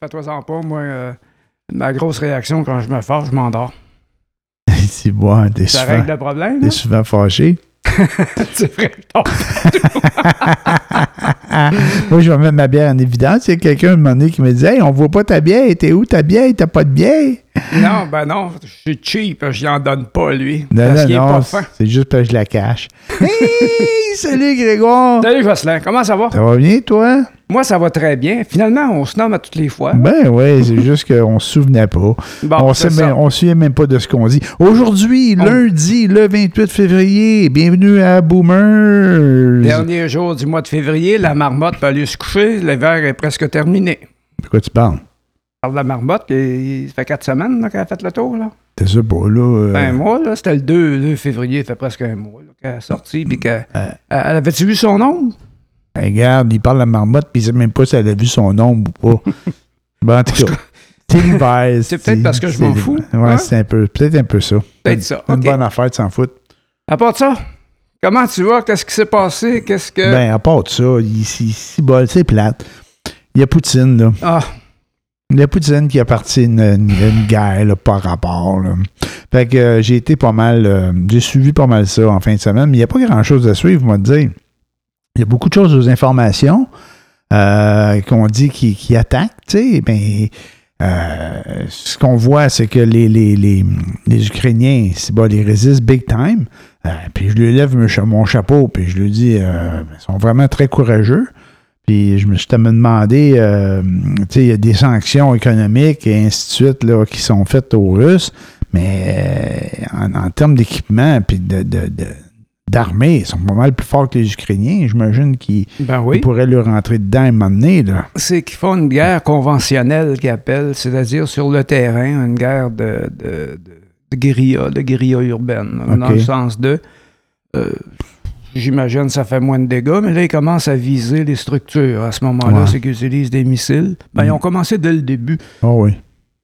Fais-toi-en pas, moi, euh, ma grosse réaction quand je me fâche, je m'endors. C'est bon, t'es Ça souvent, règle le problème. t'es là? souvent fâché. C'est vrai. Non. Moi, je vais mettre ma bière en évidence. Il y a quelqu'un, un moment donné, qui me dit Hey, on voit pas ta bière. T'es où ta bière? T'as pas de bière? Non, ben non, je suis cheap, je en donne pas, lui. Non, parce non, qu'il est non. C'est juste parce que je la cache. hey! Salut, Grégoire! Salut, Jocelyn, comment ça va? Ça va bien, toi? Moi, ça va très bien. Finalement, on se nomme à toutes les fois. Ben oui, c'est juste qu'on se souvenait pas. Bon, on ne se souvient même pas de ce qu'on dit. Aujourd'hui, On- lundi, le 28 février, bienvenue à Boomers. Dernier jour du mois de février, la marmotte peut aller se coucher, l'hiver est presque terminé. De quoi tu parles? Parle de la marmotte, et ça fait quatre semaines qu'elle a fait le tour. Là. T'es ça pas, là? euh, Ben, moi, là, c'était le 2, 2 février, ça fait presque un mois qu'elle est sortie. Puis qu'elle Euh. elle- avait-tu vu son nom? Regarde, il parle de la marmotte, puis il sait même pas si elle a vu son ombre ou pas. bon, en tout cas, c'est peut-être parce que je m'en fous, Ouais, hein? c'est un peu, peut-être un peu ça. Peut-être ça, Une bonne affaire de s'en foutre. À part ça, comment tu vas? Qu'est-ce qui s'est passé? Qu'est-ce que. Ben, à part ça, il, si, si c'est plate. Il y a Poutine, là. Ah, Il y a Poutine qui a parti une, guerre, là, par rapport, là. Fait que euh, j'ai été pas mal, euh, j'ai suivi pas mal ça en fin de semaine, mais il n'y a pas grand-chose à suivre, moi, te dire. Il y a beaucoup de choses aux informations euh, qu'on dit qui, attaquent, tu sais, ben, euh, ce qu'on voit, c'est que les, les, les, Ukrainiens, c'est bon, ils résistent big time. Puis je lui lève mon cha- mon chapeau, puis je lui dis, euh, ils sont vraiment très courageux. Puis je me suis me demandé, euh, tu sais, il y a des sanctions économiques et ainsi de suite là, qui sont faites aux Russes, mais euh, en, en termes d'équipement puis de, de- de- d'armée, ils sont pas mal plus forts que les Ukrainiens. J'imagine qu'ils ben oui. pourraient leur rentrer dedans à un moment donné, là. C'est qu'ils font une guerre conventionnelle qu'ils appellent, c'est-à-dire sur le terrain, une guerre de, de, de- de guérilla, de guérilla urbaine, dans le sens de. euh, J'imagine ça fait moins de dégâts, mais là, ils commencent à viser les structures. À ce moment-là, Ouais. c'est qu'ils utilisent des missiles. Ben, ils ont commencé dès le début. Oh oui.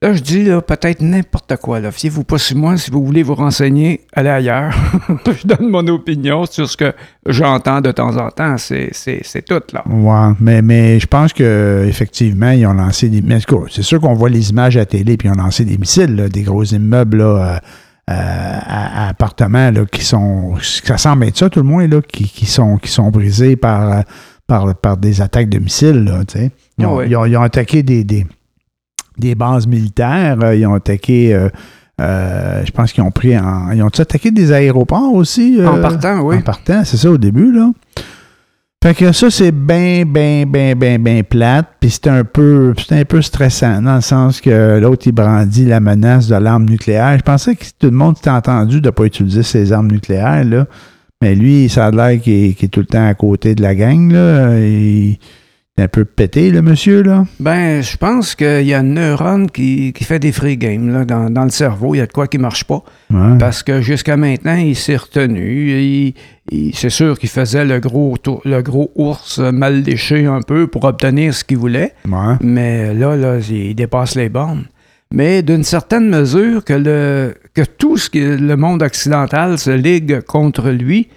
Là, je dis là, peut-être n'importe quoi. Là. Fiez-vous pas sur moi. Si vous voulez vous renseigner, allez ailleurs. je donne mon opinion sur ce que j'entends de temps en temps. C'est, c'est, c'est tout, là. Ouais, mais, mais je pense que effectivement ils ont lancé des. Mais c'est sûr qu'on voit les images à la télé, puis ils ont lancé des missiles, là, des gros immeubles là, euh, à, à appartements là, qui sont. Ça semble être ça, tout le moins, là, qui, qui sont, qui sont brisés par, euh, par, par des attaques de missiles. Là, ils, ont, ils, ont, ils ont attaqué des, des, des bases militaires, euh, ils ont attaqué. euh, euh, je pense qu'ils ont pris en. Ils ont attaqué des aéroports aussi? En euh, partant, oui. En partant, c'est ça au début, là. Fait que ça, c'est bien, bien, bien, bien, bien plate. Puis c'est un peu un peu stressant, dans le sens que l'autre, il brandit la menace de l'arme nucléaire. Je pensais que tout le monde s'était entendu de ne pas utiliser ses armes nucléaires, là. Mais lui, ça a l'air qu'il est, tout le temps à côté de la gang, là. Un peu pété, le monsieur, là? Ben, je pense qu'il y a un neurone qui, qui fait des free games là, dans, dans le cerveau. Il y a de quoi qui marche pas. Ouais. Parce que jusqu'à maintenant, il s'est retenu. Il- il- c'est sûr qu'il faisait le gros, le gros ours mal léché un peu pour obtenir ce qu'il voulait. Ouais. Mais là, là, il dépasse les bornes. Mais d'une certaine mesure, que, le, que tout ce que le monde occidental se ligue contre lui,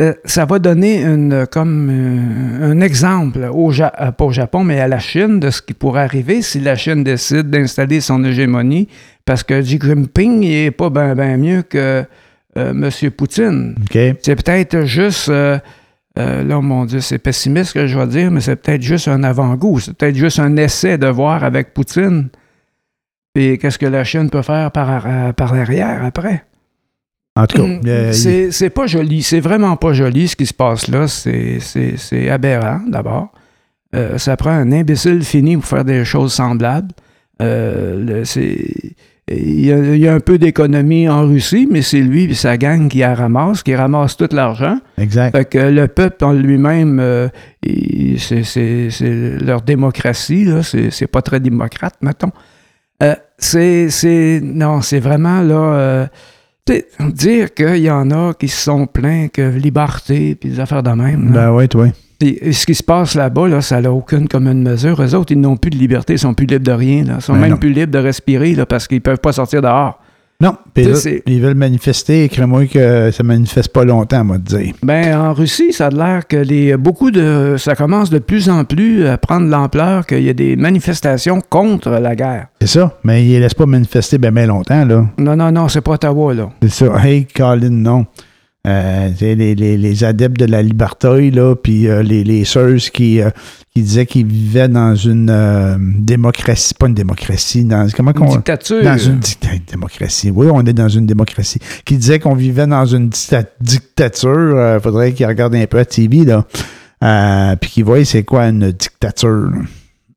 euh, ça va donner une, comme euh, un exemple, au Ja- euh, pas au Japon, mais à la Chine, de ce qui pourrait arriver si la Chine décide d'installer son hégémonie, parce que Xi Jinping, n'est pas bien ben mieux que euh, M. Poutine. OK. C'est peut-être juste, là, mon Dieu, c'est pessimiste ce que je vais dire, mais c'est peut-être juste un avant-goût. C'est peut-être juste un essai de voir avec Poutine. Et qu'est-ce que la Chine peut faire par, par l'arrière après? En tout cas, euh, il- c'est, pas joli. C'est vraiment pas joli ce qui se passe là. C'est, aberrant, d'abord. Euh, ça prend un imbécile fini pour faire des choses semblables. Euh, il, y a, il y a un peu d'économie en Russie, mais c'est lui et sa gang qui la ramasse, qui ramasse tout l'argent. exact. Fait que le peuple en lui-même, euh, c'est, leur démocratie, là. C'est, pas très démocrate, mettons. Euh, c'est, non, c'est vraiment, là, euh, dire qu'il y en a qui se sont plaints que liberté, puis des affaires de même. là. Ben oui, toi. Puis, ce qui se passe là-bas, là, ça n'a aucune commune mesure. Eux autres, ils n'ont plus de liberté, ils sont plus libres de rien. Là. Ils sont Ben même non. plus libres de respirer là, parce qu'ils peuvent pas sortir dehors. Non, puis ils veulent manifester, écris-moi que ça manifeste pas longtemps, moi, te dire. Ben, en Russie, ça a l'air que les, beaucoup de. Ça commence de plus en plus à prendre l'ampleur qu'il y a des manifestations contre la guerre. C'est ça, mais ils laissent pas manifester bien ben longtemps, là. Non, non, non, c'est pas Ottawa, là. C'est ça. Hey, Colin, non. Euh, les, les, les adeptes de la liberté, là, puis euh, les, les sœurs qui, euh, qui disaient qu'ils vivaient dans une démocratie, pas une démocratie, dans, comment Une dictature. Dans une dicta- démocratie. Oui, on est dans une démocratie. Qui disait qu'on vivait dans une dicta- dictature. Il faudrait qu'ils regardent un peu à TV, là. Puis qu'ils voient c'est quoi une dictature. là.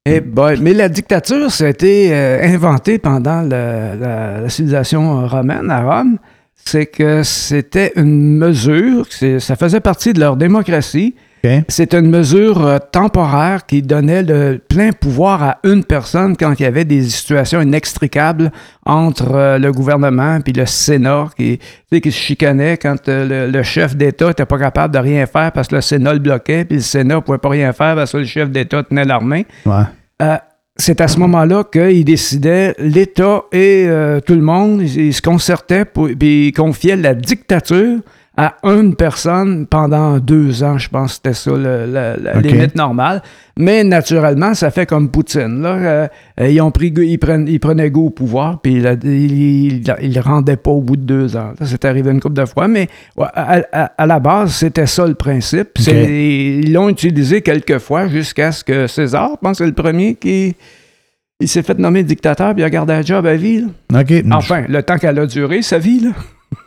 Eh boy, mais la dictature, ça a été inventé pendant le- la, la civilisation romaine à Rome. C'est que c'était une mesure, c'est- ça faisait partie de leur démocratie. OK? C'était une mesure euh, temporaire qui donnait le plein pouvoir à une personne quand il y avait des situations inextricables entre euh, le gouvernement puis le Sénat qui, tu sais, qui se chicanait quand euh, le, le chef d'État n'était pas capable de rien faire parce que le Sénat le bloquait, puis le Sénat ne pouvait pas rien faire parce que le chef d'État tenait l'armée. Ouais. C'est à ce moment-là qu'il décidait, l'État et euh, tout le monde, ils, se concertaient, pour, ils confiaient la dictature à une personne pendant deux ans, je pense que c'était ça le- la, limite normale. Mais naturellement, ça fait comme Poutine. Là. Euh, ils, ont pris, ils, prennent, ils prenaient goût au pouvoir, puis il ils il, le rendaient pas au bout de deux ans. Ça, C'est arrivé une couple de fois, mais ouais, à, à- à la base, c'était ça le principe. Ils l'ont utilisé quelques fois jusqu'à ce que César, je pense que c'est le premier qui il s'est fait nommer dictateur puis il a gardé un job à vie. là. Enfin, le temps qu'elle a duré, sa vie. Là.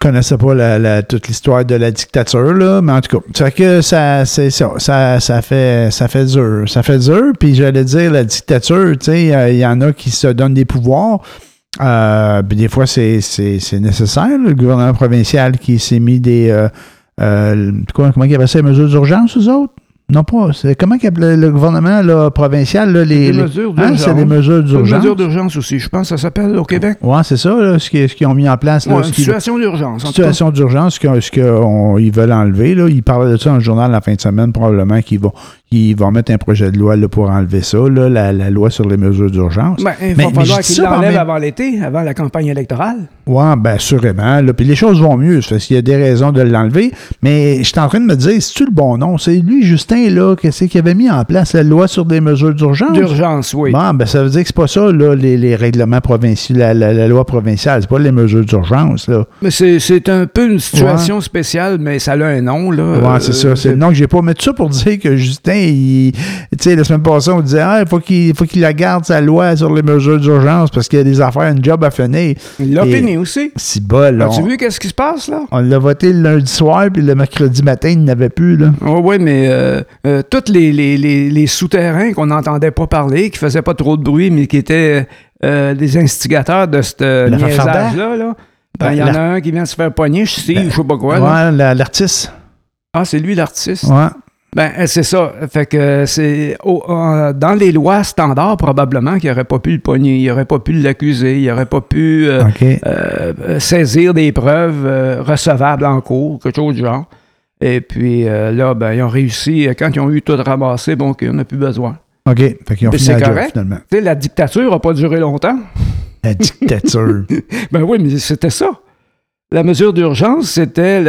Connaissais pas la- toute l'histoire de la dictature, là, mais en tout cas, que ça, c'est ça, ça, ça fait, ça fait dur, ça fait dur. Puis j'allais dire la dictature, tu sais, euh, il y en a qui se donnent des pouvoirs. Euh, des fois, c'est, nécessaire. Le gouvernement provincial qui s'est mis des, euh, euh, quoi, comment ils appellent ça, les mesures d'urgence, aux autres? Non pas. Comment le, le gouvernement là, provincial, là, les, Des mesures hein, d'urgence. c'est des mesures d'urgence. mesure d'urgence aussi, je pense ça s'appelle au Québec. Ouais, c'est ça, là, ce, qu'ils, ont mis en place. Là, Ouais, une situation d'urgence. situation d'urgence, ce qu'ils veulent enlever. Là. Ils parlaient de ça dans le journal la fin de semaine, probablement qu'ils vont, ils vont mettre un projet de loi là, pour enlever ça, là, la, la loi sur les mesures d'urgence. Ben, il va mais falloir qu'il l'enlève même. avant l'été, avant la campagne électorale. Ouais, ben sûrement. Là. Puis les choses vont mieux, parce qu'il y a des raisons de l'enlever. Mais je suis en train de me dire, c'est-tu le bon nom? C'est lui, Justin, là, qu'est-ce qu'il avait mis en place la loi sur des mesures d'urgence? D'urgence, oui. Bon, ben ça veut dire que c'est pas ça, là, les, les règlements provinciaux, la, la- la loi provinciale, c'est pas les mesures d'urgence, là. Mais c'est, c'est un peu une situation spéciale, mais ça a un nom. Là. Ouais, c'est Euh, ça. C'est le nom que j'ai pas. Mais tout ça pour dire que Justin, il, la semaine passée, on disait, ah, il faut qu'il, faut qu'il la garde sa loi sur les mesures d'urgence parce qu'il y a des affaires, une job à finir. Il l'a fini aussi. Si bol, là. As-tu vu qu'est-ce qui se passe, là? on l'a voté le lundi soir, puis le mercredi matin, il n'avait plus, là. Oh, oui, mais euh, euh, tous les, les, les, les souterrains qu'on n'entendait pas parler, qui faisaient pas trop de bruit, mais qui étaient euh, des instigateurs de ce Farder? niaisage-là, là. Ben, il y en a un qui vient de se faire poigner, je sais, je sais pas quoi. la- l'artiste. Ah, c'est lui l'artiste? Ouais. Ben, euh, c'est ça. Fait que c'est au- euh, dans les lois standards, probablement qu'il n'aurait pas pu le pogner, il n'aurait pas pu l'accuser, il n'aurait pas pu euh, euh, euh, saisir des preuves euh, recevables en cours, quelque chose du genre. Et puis euh, là, ben, ils ont réussi, euh, quand ils ont eu tout ramassé, bon, qu'on n'a plus besoin. OK. Fait qu'ils ont fini c'est la job, correct. finalement. Tu sais, la dictature n'a pas duré longtemps. La dictature. Ben oui, mais c'était ça. La mesure d'urgence, c'était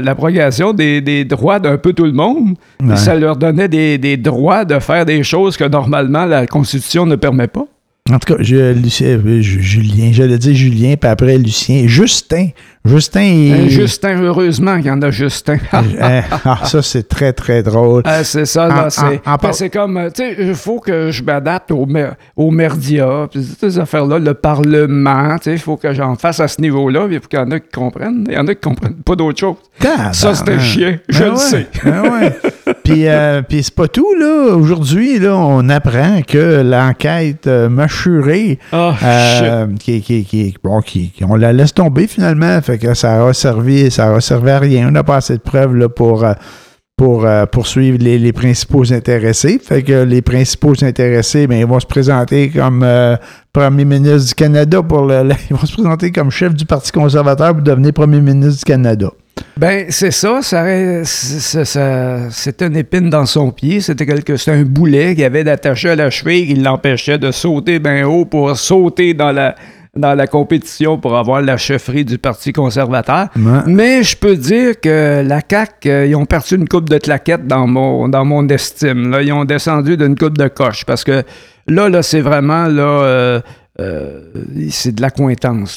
l'abrogation des, des droits d'un peu tout le monde. Ouais. Ça leur donnait des, des droits de faire des choses que normalement la Constitution ne permet pas. En tout cas, je- Lucien, euh, Ju- Julien, j'allais dire Julien, puis après Lucien. Justin. Justin, Justin, heureusement qu'il y en a Justin. Euh, ah, ça, c'est très, très drôle. Ah, c'est ça, En- là. C'est ben, par- c'est comme, euh, tu sais, il faut que je m'adapte aux, mer- aux merdias, puis ces affaires-là, le Parlement, tu sais, il faut que j'en fasse à ce niveau-là, puis il faut qu'il y en a qui comprennent. Il y en a qui comprennent pas d'autre chose. Ça, c'est un chien, je Ben le ouais, sais. ben ouais. Puis, euh, puis c'est pas tout, là. Aujourd'hui, là, on apprend que l'enquête euh, mâchurée, euh, qui, qui, qui, bon, qui, qui- on la laisse tomber finalement, fait que ça a servi, ça a servi à rien. On n'a pas assez de preuves là, pour, euh, pour euh, poursuivre les, principaux intéressés. Fait que les principaux intéressés, ben, ils vont se présenter comme euh, premier ministre du Canada pour le, ils vont se présenter comme chef du Parti conservateur pour devenir premier ministre du Canada. Ben, c'est ça, ça, c'est- une épine dans son pied, c'était quelque, c'était un boulet qu'il avait d'attaché à la cheville qui l'empêchait de sauter bien haut pour sauter dans la, dans la compétition pour avoir la chefferie du Parti conservateur. Ouais. Mais je peux dire que la CAQ, euh, ils ont perdu une coupe de claquettes dans mon, dans mon estime. Là. Ils ont descendu d'une coupe de coche parce que là, là c'est vraiment là, euh, euh, c'est de la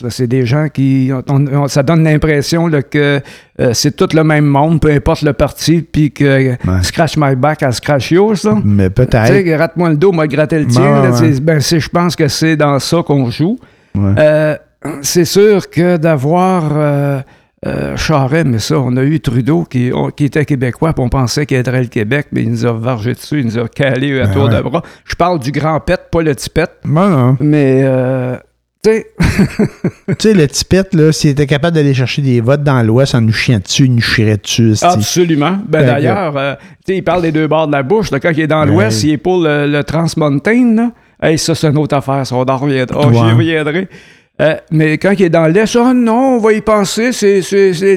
là. C'est des gens qui. on- on- ça donne l'impression que euh, c'est tout le même monde, peu importe le parti, puis que scratch my back à scratch yours. là. Mais Tu peut-être. sais, gratte-moi le dos, moi gratter le tien. Ouais, ouais. ben, je pense que c'est dans ça qu'on joue. Ouais. Euh, c'est sûr que d'avoir euh, euh, Charest, mais ça, on a eu Trudeau qui, on- qui était québécois, puis on pensait qu'il aiderait le Québec, mais il nous a vargé dessus, il nous a calé à Ben tour ouais. de bras. Je parle du grand pet, pas le petit pet, non. mais euh, tu sais, tu sais, le tipette, là, s'il était capable d'aller chercher des votes dans l'Ouest en nous chiant dessus, il nous chierait dessus. absolument. Ben, Ben, D'ailleurs, euh, tu sais, il parle des deux bords de la bouche. là, quand il est dans Ben, l'Ouest, il est pour le, le Transmountain. Là. Hey, ça, c'est une autre affaire. Ça, on en reviendra. Oh, J'y reviendrai. Euh, mais quand il est dans l'Est, oh non, on va y penser, c'est,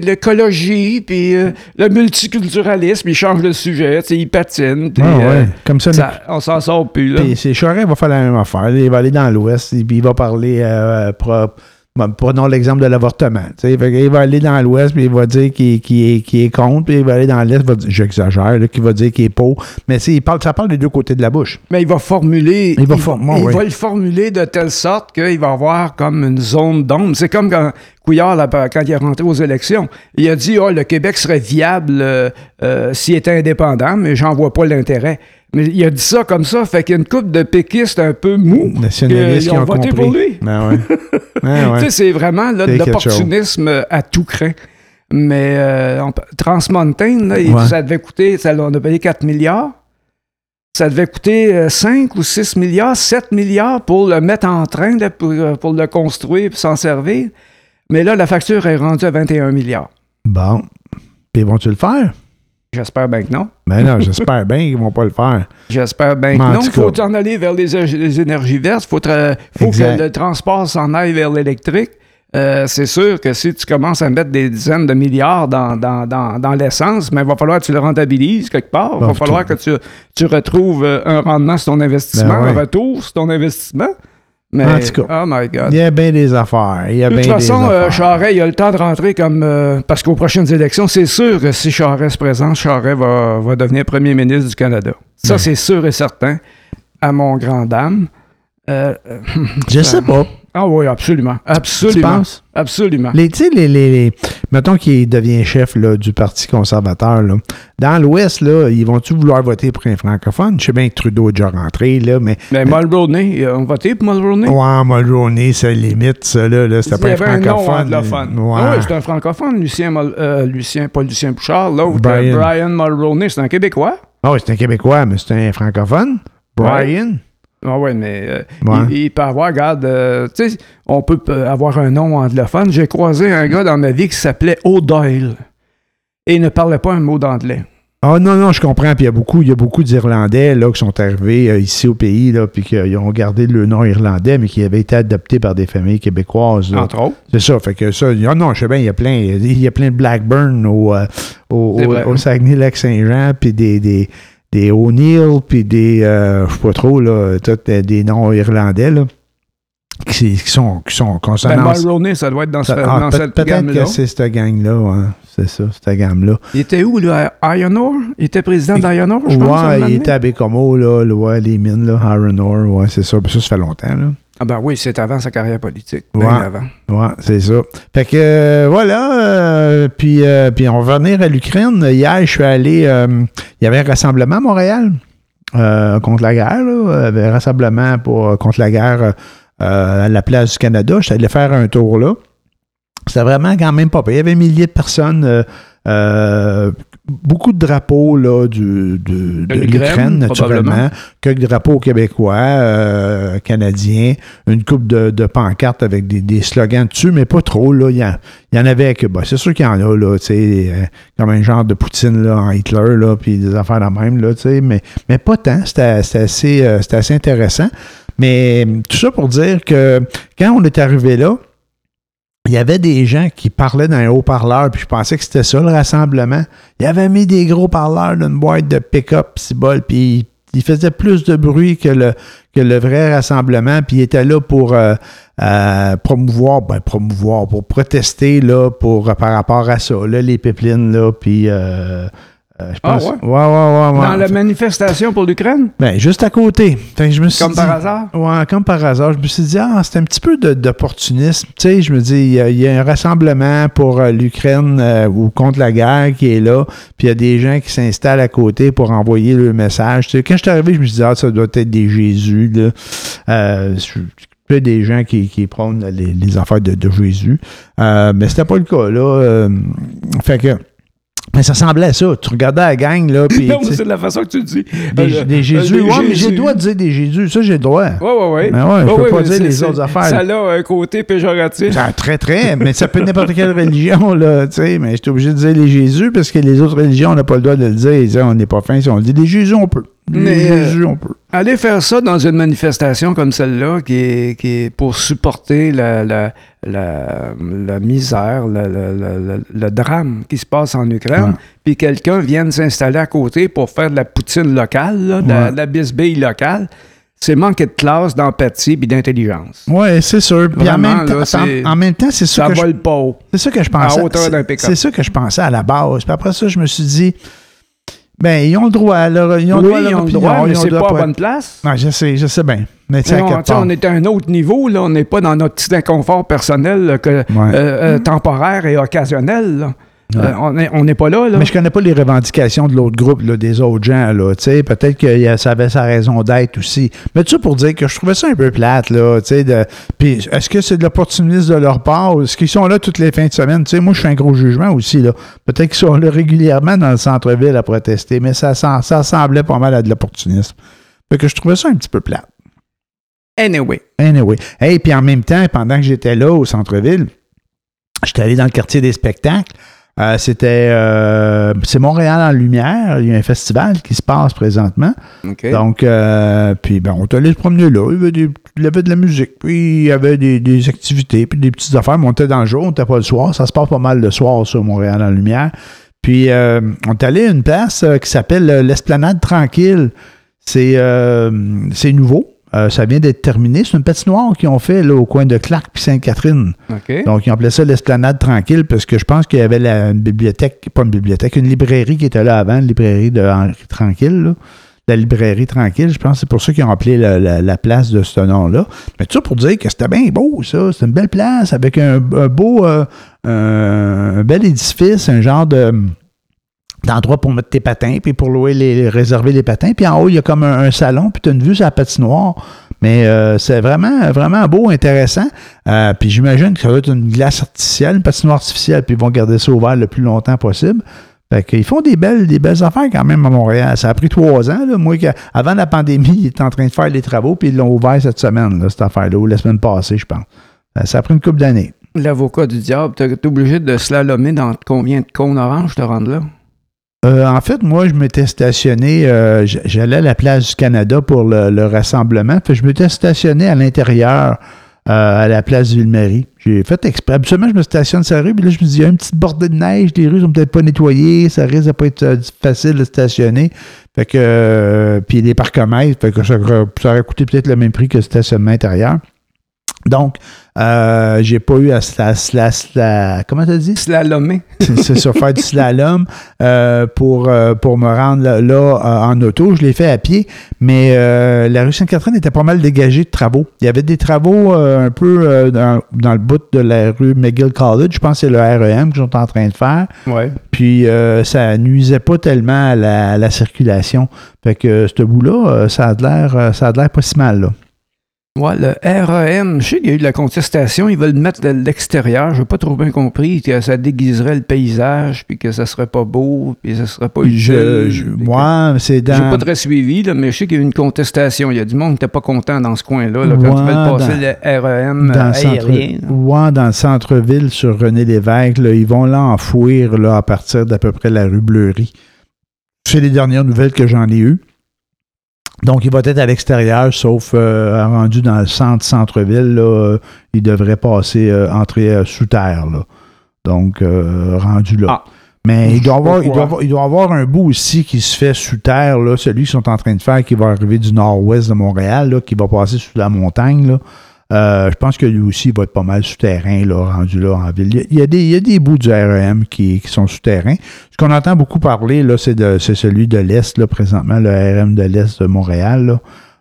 l'écologie, puis euh, le multiculturalisme, il change de sujet, il patine, Ah, euh. Comme ça, ça- on s'en sort plus. Là. Puis Charest va faire la même affaire. Il va aller dans l'Ouest puis il va parler euh, pro- bon, prenons l'exemple de l'avortement. qu'il va aller dans l'Ouest puis il va dire qu'il est, est contre, puis il va aller dans l'Est, il va dire- j'exagère, qu'il va dire qu'il est pour. Mais il parle, ça parle des deux côtés de la bouche. Mais il va formuler. Il va il va le formuler de telle sorte qu'il va avoir comme une zone d'ombre. C'est comme quand Couillard, là, quand il est rentré aux élections, il a dit oh, le Québec serait viable euh, euh, s'il était indépendant, mais j'en vois pas l'intérêt. Mais il a dit ça comme ça, fait qu'il y a une couple de péquistes un peu mous Nationalistes qui qui ont voté compris. pour lui. Ben ouais. Ben ouais. Tu sais, c'est vraiment là, de l'opportunisme à tout craint. Mais euh, là, Ouais. ça devait coûter, ça, on a payé 4 milliards. Ça devait coûter euh, 5 ou 6 milliards, 7 milliards pour le mettre en train, pour, euh, pour le construire et s'en servir. Mais là, la facture est rendue à 21 milliards. Bon. Puis vont-tu le faire? J'espère bien que non. Ben non, j'espère bien qu'ils vont pas le faire. J'espère bien que Mais non. Il faut en aller vers les, énergies vertes. Il faut, que le transport s'en aille vers l'électrique. Euh, c'est sûr que si tu commences à mettre des dizaines de milliards dans, dans, dans, dans l'essence, mais il va falloir que tu le rentabilises quelque part. Il Bon, va falloir que tu, tu retrouves euh, un rendement sur ton investissement, Ben ouais. un retour sur ton investissement. Mais, En tout cas, oh my God. Il y a bien des affaires. Il y a De toute bien façon, des euh. Charest, il a le temps de rentrer comme. euh, parce qu'aux prochaines élections, c'est sûr que si Charest se présente, Charest va, va devenir premier ministre du Canada. Ça, c'est sûr et certain, à mon grand dame. Euh, euh, Je sais pas. Ah oui, absolument. Tu Absolument. penses? Absolument. Les, tu sais, les, les, les- mettons qu'il devient chef là, du Parti conservateur. Là. Dans l'Ouest, là, ils vont-tu vouloir voter pour un francophone? Je sais bien que Trudeau est déjà rentré, là, mais. Mais Mulroney, euh, on va voter pour Mulroney? Ouais, Mulroney, ça limite, ça, là. là c'était pas un francophone. anglophone. Ouais. Ah oui, c'est un francophone, Lucien, Mul- euh, Lucien, pas Lucien Bouchard, l'autre, Brian. euh, Brian Mulroney, c'est un Québécois? Ah oui, c'est un Québécois, mais c'est un francophone. Brian. Ah ouais, mais euh, Ouais. il, il peut avoir, regarde, euh, tu sais, on peut avoir un nom anglophone. J'ai croisé un gars dans ma vie qui s'appelait O'Doyle et il ne parlait pas un mot d'anglais. Ah non, non, je comprends. Puis il y a beaucoup, il y a beaucoup d'Irlandais là, qui sont arrivés euh, ici au pays, là, puis qu'ils ont gardé le nom irlandais, mais qui avaient été adoptés par des familles québécoises. là. Entre autres. C'est ça, fait que ça, ah non, je sais bien, il y a plein, il y a plein de Blackburn au, euh, au, au- au Saguenay-Lac-Saint-Jean, puis des, des, des O'Neill, puis des, euh, je sais pas trop, là, tout, euh, des noms irlandais, là, qui, qui sont, qui sont Ben, consonants. Mulroney, ça doit être dans, ce- Ah, dans cette Peut-être gamme-là. que c'est cette gang-là, ouais. c'est ça, cette gamme-là. Il était où, là? À Iron Ore? Il était président d'Iron Ore, je pense. Ouais, il était à Bécomo, là, ouais, les mines, là, Iron Ore, ouais, c'est ça. Puis ça, ça fait longtemps, là. Ah ben oui, c'est avant sa carrière politique. Ouais. avant. Ouais, c'est ça. Fait que euh, voilà. euh, puis, euh, puis on va revenir à l'Ukraine. Hier, je suis allé. il y avait un rassemblement à Montréal contre la guerre. Là. Il y avait un rassemblement pour, contre la guerre à la place du Canada. Je suis allé faire un tour là. C'était vraiment quand même pas pire. Il y avait milliers de personnes. Beaucoup de drapeaux là, du, de De l'Ukraine, naturellement. Quelques drapeaux québécois, euh, canadiens, une coupe de, de pancartes avec des, des slogans dessus, mais pas trop. Là. Il, y en, il y en avait que. bah, c'est sûr qu'il y en a, là, tu sais, euh, comme un genre de Poutine là, en Hitler, là, puis des affaires de même, là, tu sais, mais, mais pas tant. C'était, c'était assez, euh, c'était assez intéressant. Mais tout ça pour dire que quand on est arrivé là, il y avait des gens qui parlaient dans un haut-parleur, puis je pensais que c'était ça le rassemblement. Ils avaient mis des gros parleurs d'une boîte de pick-up, bol, puis il faisait plus de bruit que le, que le vrai rassemblement, puis il était là pour euh, euh, promouvoir, ben promouvoir, pour protester là, pour, par rapport à ça, là, les pipelines, là, puis euh, euh, je Ah, pense. ouais? ouais, ouais, ouais, ouais. Dans la manifestation pour l'Ukraine? Ben, juste à côté. Fait que je me suis Comme dit- par hasard? Ouais, comme par hasard. Je me suis dit, ah, c'est un petit peu d'opportunisme. Tu sais, je me dis, il y, a- il y a un rassemblement pour euh, l'Ukraine euh, ou contre la guerre qui est là, puis il y a des gens qui s'installent à côté pour envoyer le message. Tu sais, quand je suis arrivé, je me suis dit, ah, ça doit être des Jésus, là. Euh, je- peu des gens qui, qui prônent les, les affaires de, de Jésus. Euh, mais c'était pas le cas, là. Euh, fait que. Mais ça semblait à ça. Tu regardais la gang, là, puis. Non, c'est de la façon que tu le dis. des, Euh, des Jésus. euh, des ouais, mais j'ai Jésus. le droit de dire des Jésus. Ça, j'ai le droit. Ouais, ouais, ouais. Ben ouais, je peux pas mais dire les autres affaires. Ça a un côté péjoratif. Ça, très, très. Mais ça peut être n'importe quelle religion, là, tu sais. Mais j'étais obligé de dire les Jésus parce que les autres religions, on n'a pas le droit de le dire. On n'est pas fin. Si on le dit des Jésus, on peut. Mais, euh, on peut. Aller faire ça dans une manifestation comme celle-là, qui est, qui est pour supporter la, la, la, la misère, le drame qui se passe en Ukraine, Ouais. puis quelqu'un vienne s'installer à côté pour faire de la poutine locale, là, de, la, de la bisbille locale, c'est manquer de classe, d'empathie puis d'intelligence. Oui, c'est sûr. Puis en même, temps, là, c'est- en, en même temps, c'est ça, Ça vole pas haut. c'est ça que je pensais. à hauteur d'un. C'est ça que je pensais à la base. Puis après ça, je me suis dit, ben, ils ont le droit à leur, ils ont le oui, droit à leur ils ont le opinion, droit, mais c'est le droit pas à bonne place. Non, je sais, je sais bien. Mais sais, à on est à un autre niveau, là. On n'est pas dans notre petit inconfort personnel là, que, euh, euh, temporaire et occasionnel. là. Ouais. Euh, on n'est pas là. là. Mais je connais pas les revendications de l'autre groupe, là, des autres gens, là. Peut-être que ça avait sa raison d'être aussi. Mais tout ça pour dire que je trouvais ça un peu plate, là, de- Puis est-ce que c'est de l'opportunisme de leur part? Est-ce qu'ils sont là toutes les fins de semaine? Moi, je fais un gros jugement aussi, là. Peut-être qu'ils sont là régulièrement dans le centre-ville à protester, mais ça, ça semblait pas mal à de l'opportunisme. Fait que je trouvais ça un petit peu plate. Anyway. Anyway. Hey, puis en même temps, pendant que j'étais là au centre-ville, j'étais allé dans le quartier des spectacles. Euh, c'était euh, c'est Montréal en lumière. Il y a un festival qui se passe présentement. Donc, euh, puis ben, on est allé se promener là. Il y avait, des- il y avait de la musique, puis il y avait des, des activités, puis des petites affaires. Mais on était dans le jour, on n'était pas le soir. Ça se passe pas mal le soir, ça, Montréal en lumière. Puis euh, on est allé à une place qui s'appelle l'Esplanade Tranquille. C'est c'est nouveau. Euh, ça vient d'être terminé. C'est une patinoire qu'ils ont fait là, au coin de Clark puis Sainte-Catherine. Donc, ils ont appelé ça l'esplanade tranquille parce que je pense qu'il y avait la, une bibliothèque, pas une bibliothèque, une librairie qui était là avant, une librairie de Henri Tranquille. là. La librairie tranquille, je pense que c'est pour ça qu'ils ont appelé la, la- la place de ce nom-là. Mais tout ça pour dire que c'était bien beau, ça. C'était une belle place avec un, un beau, euh, un bel édifice, un genre de d'endroit pour mettre tes patins, puis pour louer les, réserver les patins. Puis en haut, il y a comme un, salon, puis tu as une vue sur la patinoire. Mais euh, c'est vraiment, vraiment beau, intéressant. Euh, puis j'imagine que ça va être une glace artificielle, une patinoire artificielle, puis ils vont garder ça ouvert le plus longtemps possible. Fait qu'ils font des belles, des belles affaires quand même à Montréal. Ça a pris trois ans. Moi, avant la pandémie, ils étaient en train de faire les travaux, puis ils l'ont ouvert cette semaine, là, cette affaire-là, ou la semaine passée, je pense. Euh, Ça a pris une couple d'années. L'avocat du diable, t'es obligé de slalomer dans combien de cônes oranges te rendre là? Euh, en fait, moi, je m'étais stationné, euh, j'allais à la place du Canada pour le, le rassemblement, puis je m'étais stationné à l'intérieur, euh, à la place Ville-Marie. J'ai fait exprès. Absolument, je me stationne sur la rue, puis là, je me dis, il y a une petite bordée de neige, les rues sont peut-être pas nettoyées, ça risque de pas être facile de stationner. Fait que, puis les parcomètres, fait que ça, ça aurait coûté peut-être le même prix que le stationnement intérieur. Donc, euh, j'ai pas eu à sla, sla, sla- comment t'as dit? Slalomer. c'est sur faire du slalom euh, pour, euh, pour me rendre là, là, euh, en auto. Je l'ai fait à pied, mais euh, la rue Sainte-Catherine était pas mal dégagée de travaux. Il y avait des travaux euh, un peu euh, dans, dans le bout de la rue McGill College. Je pense que c'est le REM qu'ils sont en train de faire. Ouais. Puis euh, ça nuisait pas tellement à la, à la circulation. Fait que ce bout-là, ça a de l'air ça a de l'air pas si mal. Là. Ouais, le REM, je sais qu'il y a eu de la contestation, ils veulent le mettre de l'extérieur. Je n'ai pas trop bien compris que ça déguiserait le paysage, puis que ça serait pas beau, puis ça serait pas Je, utile. je- moi, c'est J'ai dans. pas très suivi, là, mais je sais qu'il y a eu une contestation. Il y a du monde qui n'était pas content dans ce coin-là, là, quand Ouais, ils veulent passer dans- le REM dans le aérien. là. ouais, dans le centre-ville sur René Lévesque, là, ils vont l'enfouir là, à partir d'à peu près la rue Bleury. C'est les dernières nouvelles que j'en ai eues. Donc, il va être à l'extérieur, sauf euh, rendu dans le centre, centre-ville, euh, il devrait passer, euh, entrer sous terre. Là. Donc, rendu là. Ah. Mais il doit, avoir, il, doit avoir, il doit avoir un bout aussi qui se fait sous terre, là, celui qu'ils sont en train de faire, qui va arriver du nord-ouest de Montréal, là, qui va passer sous la montagne. Là. Euh, je pense que lui aussi il va être pas mal souterrain, là, rendu là en ville. Il y a, des, il y a des bouts du REM qui, qui sont souterrains. Ce qu'on entend beaucoup parler, là, c'est, de, c'est celui de l'Est, là, présentement, le RM de l'Est de Montréal. Là.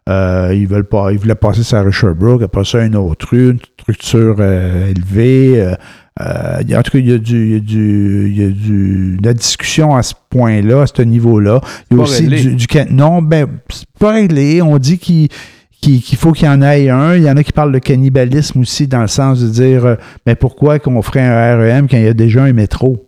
Euh, ils veulent pas, ils voulaient passer ça à Richardbrook, après ça, une autre rue, une structure euh, élevée. euh, en tout cas, il y a du, il y a du, il y a du, de la discussion à ce point-là, à ce niveau-là. Il y a aussi réglé. du, du non, ben c'est pas réglé. On dit qu'il qu'il faut qu'il y en ait un. Il y en a qui parlent de cannibalisme aussi, dans le sens de dire, euh, mais pourquoi qu'on ferait un REM quand il y a déjà un métro?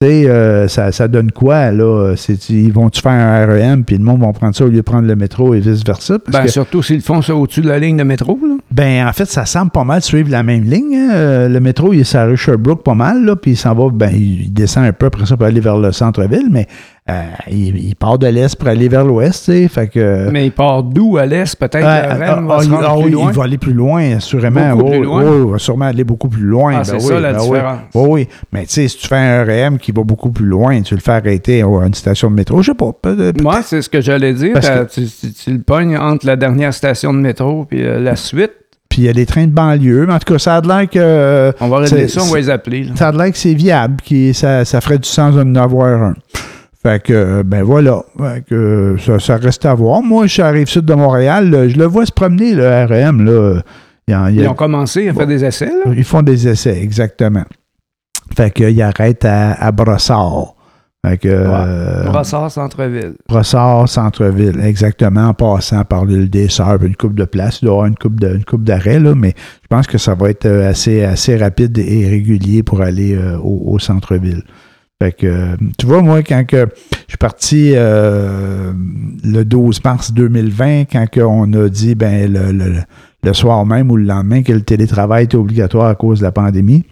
Tu sais, euh, ça, ça donne quoi, là? Ils vont-tu faire un REM, puis le monde va prendre ça au lieu de prendre le métro et vice-versa? Ben, que- surtout s'ils font ça au-dessus de la ligne de métro. Là. ben, en fait, ça semble pas mal suivre la même ligne. hein. Euh, Le métro, il est sur Sherbrooke pas mal, là, puis il s'en va, ben, il descend un peu après ça pour aller vers le centre-ville, mais euh, il, il part de l'est pour aller vers l'ouest, tu sais, fait que... Mais il part d'où à l'est? Peut-être reine va ah, il- ah, plus oui, loin. Il va aller plus loin, assurément. Beaucoup Oui, plus loin. oui, il va sûrement aller beaucoup plus loin. Ah, Ben c'est oui, ça la ben différence. Oui, oui. Mais tu sais, si tu fais un REM qui va beaucoup plus loin, tu le fais arrêter à une station de métro, je sais pas. Moi, c'est ce que j'allais dire. Tu, tu- tu le pognes entre la dernière station de métro et la suite. Puis il y a des trains de banlieue, mais en tout cas, ça a l'air que... euh, On va régler ça, on va les appeler. là. ça a l'air que c'est viable, qui ça, ça ferait du sens d'en avoir un. Fait que, ben voilà, Fait que, ça, ça reste à voir. Moi, je suis à Rive-Sud de Montréal, là, je le vois se promener, le REM, là. Il y en- il y a- Ils ont commencé à faire des essais. Là? Ils font des essais, exactement. Fait qu'ils arrêtent à, à Brossard. Fait que, euh, Brossard, centre-ville. Brossard, centre-ville, exactement, en passant par l'île des Sœurs, une coupe de place. Il doit y avoir une coupe de, une coupe d'arrêt, là, mais je pense que ça va être euh, assez, assez rapide et régulier pour aller euh, au, au centre-ville. Fait que, tu vois, moi, quand que je suis parti euh, le 12 mars 2020, quand que on a dit, ben, le, le- le soir même ou le lendemain que le télétravail était obligatoire à cause de la pandémie,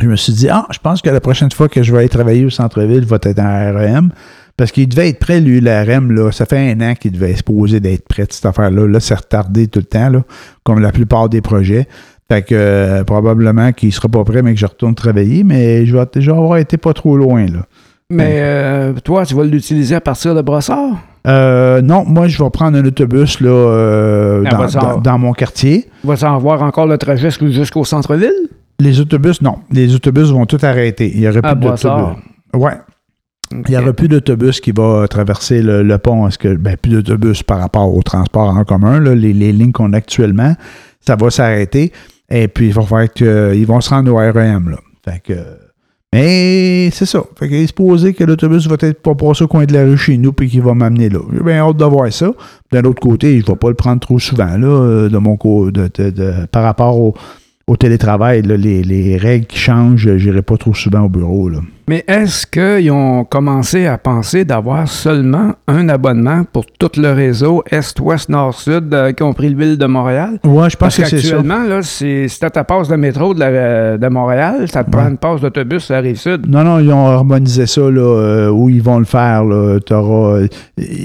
je me suis dit, ah, je pense que la prochaine fois que je vais aller travailler au centre-ville va être en REM. Parce qu'il devait être prêt, lui, le REM, là. Ça fait un an qu'il devait se poser d'être prêt, cette affaire-là. Là, c'est retardé tout le temps, là, comme la plupart des projets. Fait que euh, probablement qu'il sera pas prêt, mais que je retourne travailler, mais je vais déjà avoir été pas trop loin, là. Mais euh, toi, tu vas l'utiliser à partir de Brossard? Euh, non, moi, je vais prendre un autobus là, euh, dans, dans- dans mon quartier. Tu vas en voir encore le trajet jusqu'au centre-ville? Les autobus, non. Les autobus vont tout arrêter. Il n'y aurait plus d'autobus. Ouais. Il n'y aura plus d'autobus qui va traverser le, le pont. Est-ce que ben, plus d'autobus par rapport au transport en commun, là, les, les lignes qu'on a actuellement, ça va s'arrêter. Et puis il va falloir qu'ils vont se rendre au REM. Là. Mais c'est ça. Fait qu'il est supposé que l'autobus va être pas passer au coin de la rue chez nous puis qu'il va m'amener là. J'ai bien hâte de voir ça. D'un autre côté, je ne vais pas le prendre trop souvent là, de mon par rapport au, télétravail. les, les règles qui changent, je n'irai pas trop souvent au bureau. Mais est-ce qu'ils ont commencé à penser d'avoir seulement un abonnement pour tout le réseau Est, Ouest, Nord, Sud, euh, y compris le ville de Montréal? Ouais, je pense Parce que c'est ça. qu'actuellement, là, c'est- si t'as ta passe de métro de, la- de Montréal, ça te prend une passe d'autobus à Rive-Sud. Non, non, ils ont harmonisé ça, là, euh, où ils vont le faire. Là, T'auras, euh,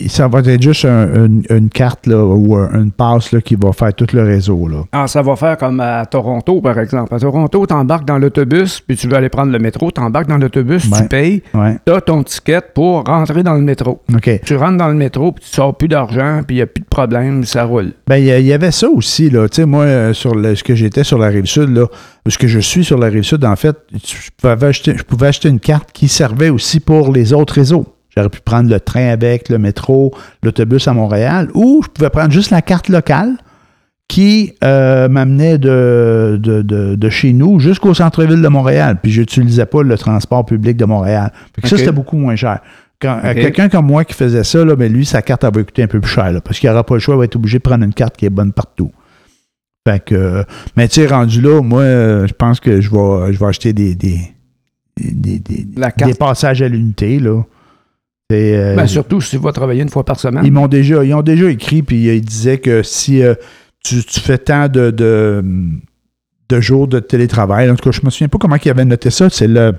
ça va être juste un- une, une carte là, ou un- une passe là, qui va faire tout le réseau. Là. Ah, ça va faire comme à Toronto, par exemple. À Toronto, t'embarques dans l'autobus, puis tu veux aller prendre le métro, t'embarques dans l'autobus, Ouais. tu payes, Ouais. t'as ton ticket pour rentrer dans le métro. Tu rentres dans le métro, puis tu sors plus d'argent, puis il n'y a plus de problème, ça roule. Ben, il y, avait ça aussi, là. Tu sais, moi, euh, sur le- ce que j'étais sur la rive sud, là, ce que je suis sur la rive sud, en fait, je pouvais, acheter, je pouvais acheter une carte qui servait aussi pour les autres réseaux. J'aurais pu prendre le train avec, le métro, l'autobus à Montréal, ou je pouvais prendre juste la carte locale qui euh, m'amenait de, de, de- de chez nous jusqu'au centre-ville de Montréal. Puis j'utilisais pas le transport public de Montréal. Fait que ça, c'était beaucoup moins cher. Quand, euh. Quelqu'un comme moi qui faisait ça, là, ben lui, sa carte elle va coûter un peu plus cher, là, parce qu'il n'aura pas le choix, il va être obligé de prendre une carte qui est bonne partout. Fait que, mais tu sais, rendu là, moi, je pense que je vais, je vais acheter des, des, des, des- La des passages à l'unité, là. Euh, Ben, surtout si tu vas travailler une fois par semaine. ils m'ont déjà, ils ont déjà écrit, puis ils disaient que si euh, tu, tu fais tant de, de, de jours de télétravail, en tout cas, je me souviens pas comment ils avaient noté ça, c'est le,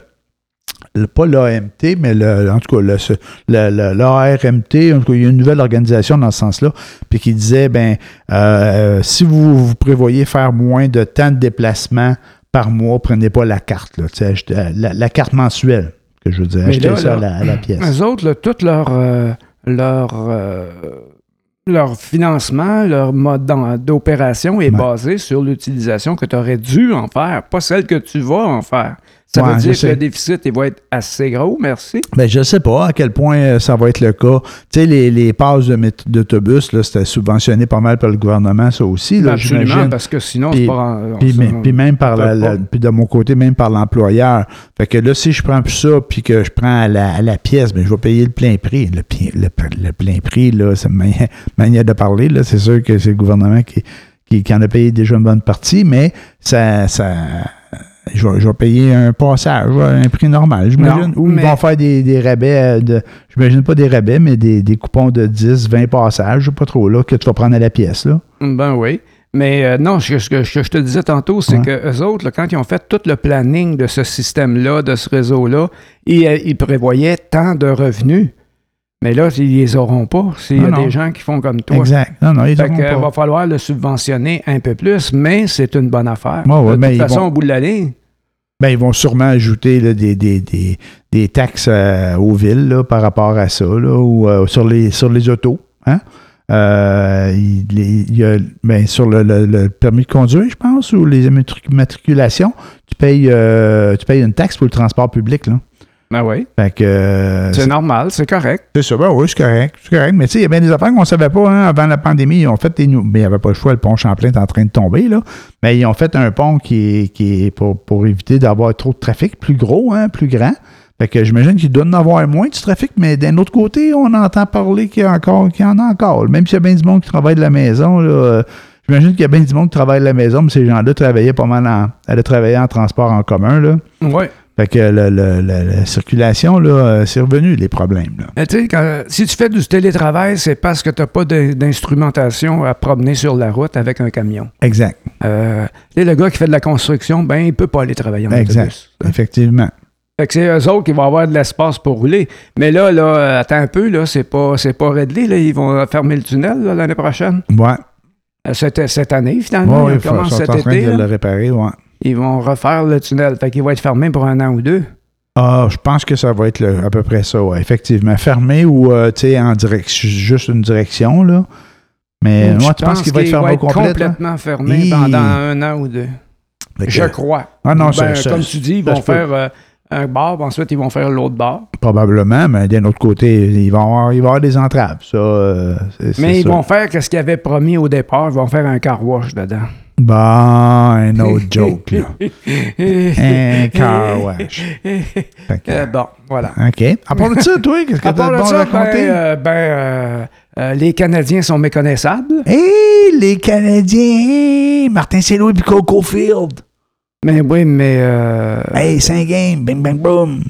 le- pas l'AMT, mais le, en tout cas, le- l'ARMT, en tout cas, il y a une nouvelle organisation dans ce sens-là, puis qui disait, ben, euh, si vous, vous prévoyez faire moins de temps de déplacement par mois, prenez pas la carte, là, achetez- la, la carte mensuelle. que je veux dire, là, ça là, à, la, à la pièce. Eux autres, là, tout leur, euh, leur, euh, leur financement, leur mode d'opération est Ouais. basé sur l'utilisation que tu aurais dû en faire, pas celle que tu vas en faire. Ça Ouais, veut dire que le déficit il va être assez gros, merci. Ben, je sais pas à quel point euh, ça va être le cas. Tu sais, les, les passes d'autobus, c'était subventionné pas mal par le gouvernement, ça aussi, là, Absolument, parce que sinon, c'est pas... Puis, puis même par la, la- puis de mon côté, même par l'employeur. Fait que là, si je prends plus ça, puis que je prends à la, à la pièce, ben, je vais payer le plein prix. Le, le, le plein prix, là, c'est une manière, manière de parler. Là, c'est sûr que c'est le gouvernement qui, qui, qui en a payé déjà une bonne partie, mais ça, ça je, vais, je vais payer un passage, un prix normal, j'imagine. Ou ils vont faire des, des rabais, euh, de, j'imagine pas des rabais, mais des, des coupons de 10, 20 passages, je sais pas trop, là, que tu vas prendre à la pièce, là. Ben oui. Mais euh, non, ce que, je te disais tantôt, c'est Ouais. que eux autres, là, quand ils ont fait tout le planning de ce système-là, de ce réseau-là, ils, euh, ils prévoyaient tant de revenus. Mais là, ils les auront pas s'il y a Non, des gens qui font comme toi. Exact. Non, non, ils Fait auront que, pas. va falloir le subventionner un peu plus, mais c'est une bonne affaire. Ouais, ouais, de toute façon, vont- au bout de la ligne, Ben, ils vont sûrement ajouter là, des, des, des, des taxes euh, aux villes là, par rapport à ça, là, ou euh, sur, les, sur les autos. Hein? Euh, il, y a, ben, sur le, le- le permis de conduire, je pense, ou les immatriculations, tu payes, euh, tu payes une taxe pour le transport public. Là. Ben oui, Fait que, euh, c'est normal, c'est correct. c'est ça, ben oui, c'est correct. C'est correct. Mais tu sais, il y a bien des affaires qu'on ne savait pas hein, avant la pandémie. Ils ont fait des Mais il n'y avait pas le choix, le pont Champlain est en train de tomber, là. Mais ils ont fait un pont qui est, qui est pour, pour éviter d'avoir trop de trafic, plus gros, hein, plus grand. Fait que j'imagine qu'il doit en avoir moins du trafic, mais d'un autre côté, on entend parler qu'il y, a encore, qu'il y en a encore. Même s'il y a bien du monde qui travaille de la maison, là, euh, j'imagine qu'il y a bien du monde qui travaille de la maison, mais ces gens-là travaillaient pas mal en, allaient travailler en transport en commun, là. Oui. Fait que le- le- le- la circulation, là, euh, c'est revenu, les problèmes, là. Mais tu sais, si tu fais du télétravail, c'est parce que tu n'as pas d'in- d'instrumentation à promener sur la route avec un camion. Exact. Euh, le gars qui fait de la construction, ben, il peut pas aller travailler en Exact. autobus. Effectivement. Fait que c'est eux autres qui vont avoir de l'espace pour rouler. Mais là, là, attends un peu, là, c'est pas, c'est pas réglé, là. Ils vont fermer le tunnel, l'année prochaine. Ouais. Euh, Cette, cette année, finalement. Ouais, ils ils sont commencent en cet train été, de le réparer, ouais. Ils vont refaire le tunnel. Fait qu'il va être fermé pour un an ou deux. Ah, je pense que ça va être le- à peu près ça, ouais, effectivement. Fermé ou, euh, tu sais, en direction, juste une direction, là. Mais moi, tu penses pense qu'il va être fermé au complet? là? complètement fermé pendant un an ou deux? Je crois. Ah non, Ben, ça- ça- comme tu dis, ils vont faire euh, un bar, puis ensuite ils vont faire l'autre bar. Probablement, mais d'un autre côté, il va y avoir, il va y avoir des entraves. Ça, euh, Mais ils vont faire ce qu'ils avaient promis au départ. Ils vont faire un car wash dedans. Bon, un autre joke, là. Un car wash. Euh, bon, voilà. OK. À part de ça, toi, qu'est-ce que tu as de bon ben, raconter? euh, ben, euh, euh, les Canadiens sont méconnaissables. Hé, les Canadiens! Martin Sello et puis Coco Field. Mais oui, mais euh, Hey, 5 games, bing, bang, boom.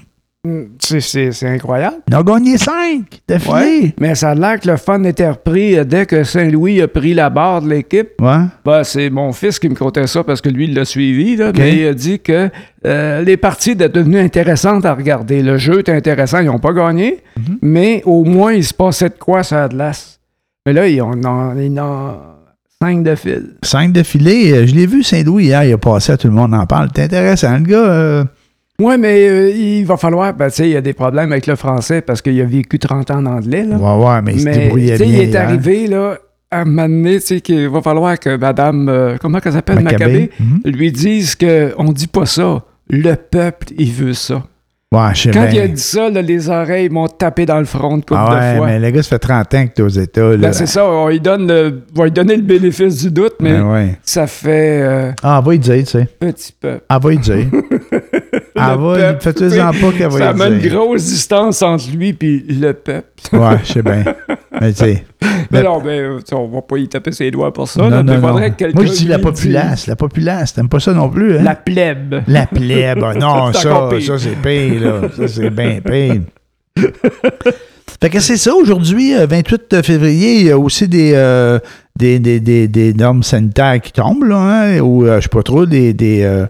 c'est- c'est incroyable. Ils ont gagné 5 d'affilée. Ouais. Mais ça a l'air que le fun était repris euh, dès que Saint-Louis a pris la barre de l'équipe. Ouais. Ben, c'est mon fils qui me contait ça parce que lui, il l'a suivi. Là, Mais il a dit que euh, les parties étaient devenues intéressantes à regarder. Le jeu était intéressant. Ils n'ont pas gagné, Mhm. mais au moins, il se passait de quoi la glace. Mais là, ils ont, ils en cinq de fil. 5 d'affilée. Euh, Je l'ai vu Saint-Louis hier, il a passé, tout le monde en parle. C'est intéressant, le gars. euh, Oui, mais euh, il va falloir. Ben, tu sais, il y a des problèmes avec le français parce qu'il a vécu 30 ans en anglais. Là. Ouais, ouais, mais il se débrouillait tu sais, bien. il est hier. arrivé là, à un moment donné, tu sais, qu'il va falloir que Madame, euh, comment elle s'appelle, Maccabée. Maccabée, Mhm. lui dise qu'on dit pas ça. Le peuple, il veut ça. Ouais, je sais Quand bien. il a dit ça, là, les oreilles m'ont tapé dans le front de couple Ah ouais, de fois. mais le gars, ça fait 30 ans que t'es aux États. Là. Ben, c'est ça, on lui donne le, on va lui donner le bénéfice du doute, mais Ben ouais. ça fait euh, Ah, va y dire, tu sais. petit peu. Ah, va y dire. ah, Le va, fais-toi-en pas qu'elle va Ça met une grosse distance entre lui et le peuple. Ouais, je sais bien. Mais tu sais. Mais Mais- non, ben, euh, on va pas y taper ses doigts pour ça. Non, là, non, non. Moi, je dis la populace. La populace. T'aimes pas ça non plus, hein? La plèbe. La plèbe. Ah, Non, ça, ça c'est pire, là. Ça, c'est bien pire. fait que c'est ça, aujourd'hui, euh, 28 février, il y a aussi des, euh, des, des, des, des normes sanitaires qui tombent, là, hein, ou, euh, je sais pas trop, des, des, euh,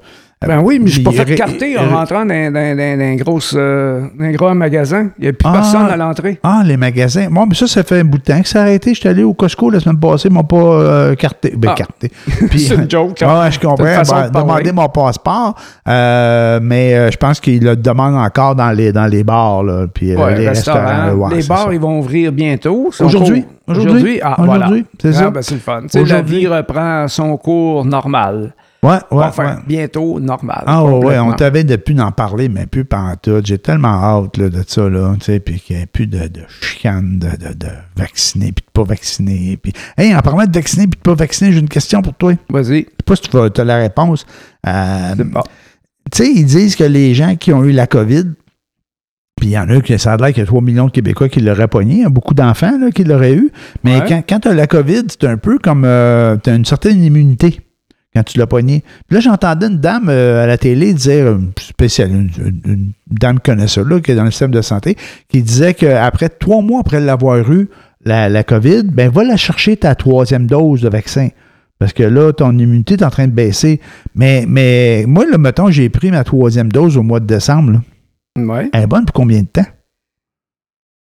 Ben oui, mais je suis pas fait carter en rentrant dans, dans, dans, dans un gros, euh, gros magasin. Il n'y a plus Ah. personne à l'entrée. Ah, les magasins. Moi, mais ça, ça fait un bout de temps que ça a arrêté. J'étais allé au Costco la semaine passée, ils m'ont pas euh, carté. Ben, Ah. carté. C'est une joke. Ah, je comprends. Ben, de demander mon passeport, euh, mais je pense qu'ils le demandent encore dans les, dans les bars, là, puis Ouais, les restaurants. restaurants. ouais, les bars, ça. ils vont ouvrir bientôt. Aujourd'hui? Aujourd'hui? Aujourd'hui? Ah, voilà. C'est Ah, ça. ben, c'est le fun. La vie reprend son cours normal. Ouais, ouais. bientôt normal. Ah ouais, on t'avait de plus d'en parler, mais plus pantoute. J'ai tellement hâte là, de ça, là, tu sais, puis qu'il n'y ait plus de, de chicane de, de, de vacciner puis de pas vacciner. Puis, hey, en parlant de vacciner puis de pas vacciner, j'ai une question pour toi. Je Vas-y. sais pas si tu as la réponse. Euh, bon. tu sais, ils disent que les gens qui ont eu la COVID, puis il y en a qui, ça a l'air qu'il y a 3 millions de Québécois qui l'auraient pogné, il y a beaucoup d'enfants qui l'auraient eu. Mais Ouais. quand, quand tu as la COVID, c'est un peu comme tu as une certaine immunité quand tu l'as pogné. Puis là, j'entendais une dame euh, à la télé dire, une spéciale, une, dame ça, là, qui est dans le système de santé, qui disait qu'après trois mois après l'avoir eu, la, la COVID, ben va la chercher ta troisième dose de vaccin. Parce que là, ton immunité est en train de baisser. Mais, mais moi, là, mettons, j'ai pris ma troisième dose au mois de décembre. là. Ouais. Elle est bonne pour combien de temps?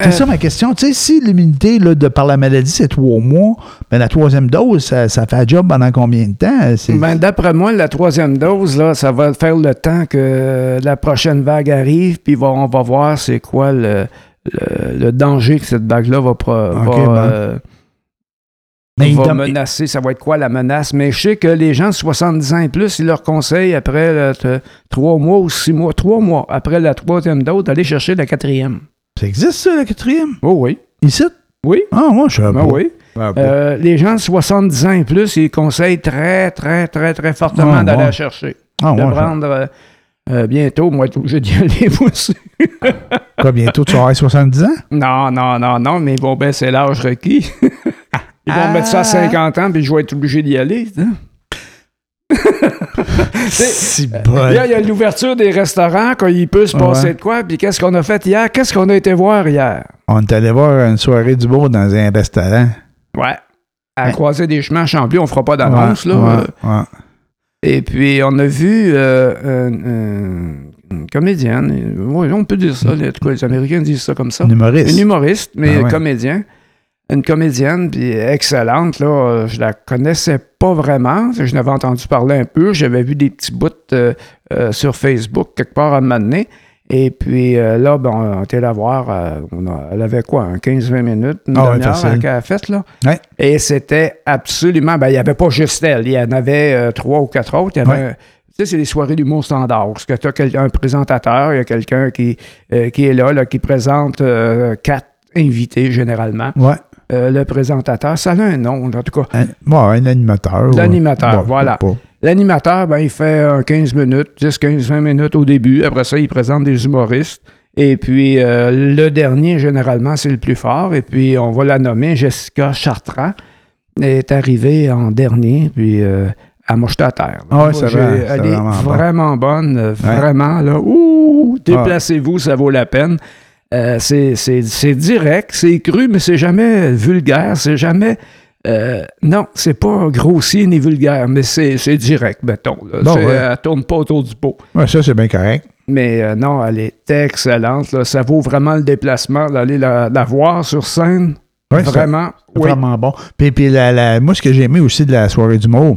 C'est Euh, ça ma question. Tu sais, si l'immunité là, de par la maladie, c'est trois mois, ben la troisième dose, ça, ça fait un job pendant combien de temps? C'est- Ben, D'après moi, la troisième dose, là, ça va faire le temps que la prochaine vague arrive, puis on va voir c'est quoi le, le, le danger que cette vague-là va, pro- va, bon. euh, Mais va menacer. Ça va être quoi la menace? Mais je sais que les gens de 70 ans et plus, ils leur conseillent après trois mois ou six mois, trois mois après la troisième dose, d'aller chercher la quatrième. Ça existe, ça, la quatrième? Oh oui. Ici? Oui. Ah, moi, je Ben. Ah, bon. Euh, les gens de 70 ans et plus, ils conseillent très, très, très, très fortement Ah, d'aller bon. la chercher. Ah, de je- prendre euh, euh, bientôt, moi, j'ai d'y aller, aussi. Quoi, bientôt, tu vas avoir 70 ans? Non, non, non, non, mais ils vont baisser l'âge requis. ils vont Ah. mettre ça à 50 ans, puis je vais être obligé d'y aller. Il y a l'ouverture des restaurants, quand il peut se passer Ouais. de quoi, puis qu'est-ce qu'on a fait hier? Qu'est-ce qu'on a été voir hier? On est allé voir une soirée du beau dans un restaurant. Ouais. À Ouais. croiser des chemins à Champlain, on fera pas d'annonce, Ouais, là. euh. Et puis, on a vu euh, une, une- une comédienne. Oui, on peut dire ça. En tout cas, les Américains disent ça comme ça. Un humoriste. Une humoriste, mais Ah comédien. Une comédienne, puis excellente. Là, Euh, je la connaissais pas vraiment. Je n'avais entendu parler un peu. J'avais vu des petits bouts euh, euh, sur Facebook, quelque part à un moment donné. Et puis euh, là, ben, on était la voir. euh, on a- elle avait quoi, un 15-20 minutes, une Ah demi-heure qu'elle a là. Ouais. Et c'était absolument. Ben, il n'y avait pas juste elle. Il y en avait euh, trois ou quatre autres. Il y avait. Ouais. Tu sais, c'est les soirées d'humour standard. Parce que tu as un présentateur, il y a quelqu'un qui, euh, qui est là, là, qui présente quatre invités généralement. Ouais. Euh, le présentateur, ça a un nom, en tout cas. Un, ouais, un animateur. L'animateur, ouais. voilà. L'animateur, ben, il fait un 15 minutes, 10, 15, 20 minutes au début. Après ça, il présente des humoristes. Et puis, euh, le dernier, généralement, c'est le plus fort. Et puis, on va la nommer Jessica Chartrand. Elle est arrivée en dernier, puis euh, elle m'a jeté à terre. Ah c'est vrai, Elle est vraiment bon. vraiment bonne. euh, Vraiment, là. Ouh, déplacez-vous, ça vaut la peine. Euh, c'est- direct, c'est cru, mais c'est jamais vulgaire, c'est jamais. euh, non, c'est pas grossier ni vulgaire, mais c'est direct, mettons. là. Bon, ouais. Elle tourne pas autour du pot. Ouais, ça, c'est bien correct. Mais euh, non, elle est excellente. là. Ça vaut vraiment le déplacement d'aller la, la voir sur scène. Ouais, vraiment. Oui. Vraiment bon. Puis, puis la, la- moi, ce que j'ai aimé aussi de la soirée du mot,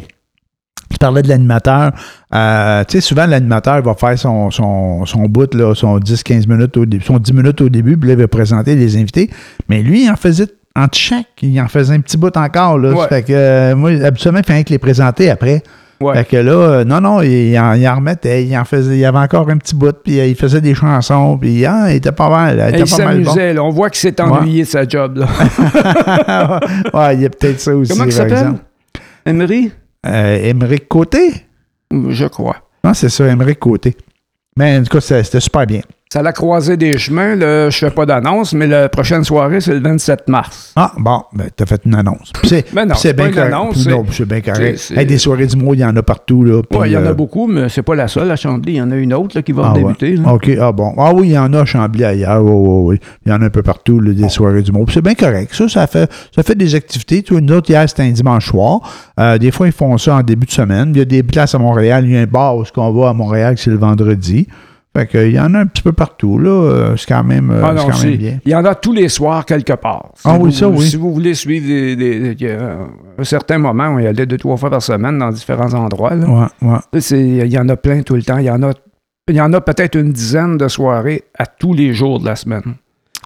tu parlais de l'animateur. Euh, tu sais, souvent, l'animateur va faire son, son, son bout, là, son 10-15 minutes au début, son 10 minutes au début, puis là, il va présenter les invités. Mais lui, il en faisait entre chaque, il en faisait un petit bout encore. Là. Ouais. Fait que, euh, moi, habituellement, il fallait que les présenter après. Ouais. Fait que là, euh, non, non, il en, il en remettait, il en faisait, il avait encore un petit bout, puis euh, il faisait des chansons, puis ah, il était pas mal, il était pas mal bon. s'amusait. là. On voit qu'il s'est ennuyé de sa job. Là. ouais, il y a peut-être ça aussi, Comment par s'appelle? exemple. Emery? Euh, Émeric Côté? Je crois. Non, c'est ça, Émeric Côté. Mais en tout cas, c'était c'était super bien. Ça l'a croisé des chemins. Là, je fais pas d'annonce, mais la prochaine soirée, c'est le 27 mars. Ah, bon, ben, t'as fait une annonce. C'est Mais non, puis c'est c'est pas bien une correct. non, c'est bien correct. Hey, des soirées du mois, il y en a partout. Là, Ouais, il y en a beaucoup, mais c'est pas la seule à Chambly. Il y en a une autre là, qui va Ah, débuter. OK, ah bon. Ah oui, il y en a à Chambly ailleurs. Oui, oui, oui. Il y en a un peu partout, là, des soirées du. Puis C'est bien correct. Ça, ça fait, ça fait des activités. Tu vois, nous autres, hier, c'était un dimanche soir. Euh, des fois, ils font ça en début de semaine. Il y a des places à Montréal. Il y a un bar où on va à Montréal, c'est le vendredi. Fait y en a un petit peu partout, là. Euh, C'est quand même, euh, Ah non, quand même bien. il y en a tous les soirs quelque part. Si Ah oui, vous- ça, oui. Si vous voulez suivre des, un certain moment, on y allait deux, trois fois par semaine dans différents endroits. là. Ouais, Il y en a plein tout le temps. Il y en a, il y en a peut-être une dizaine de soirées à tous les jours de la semaine.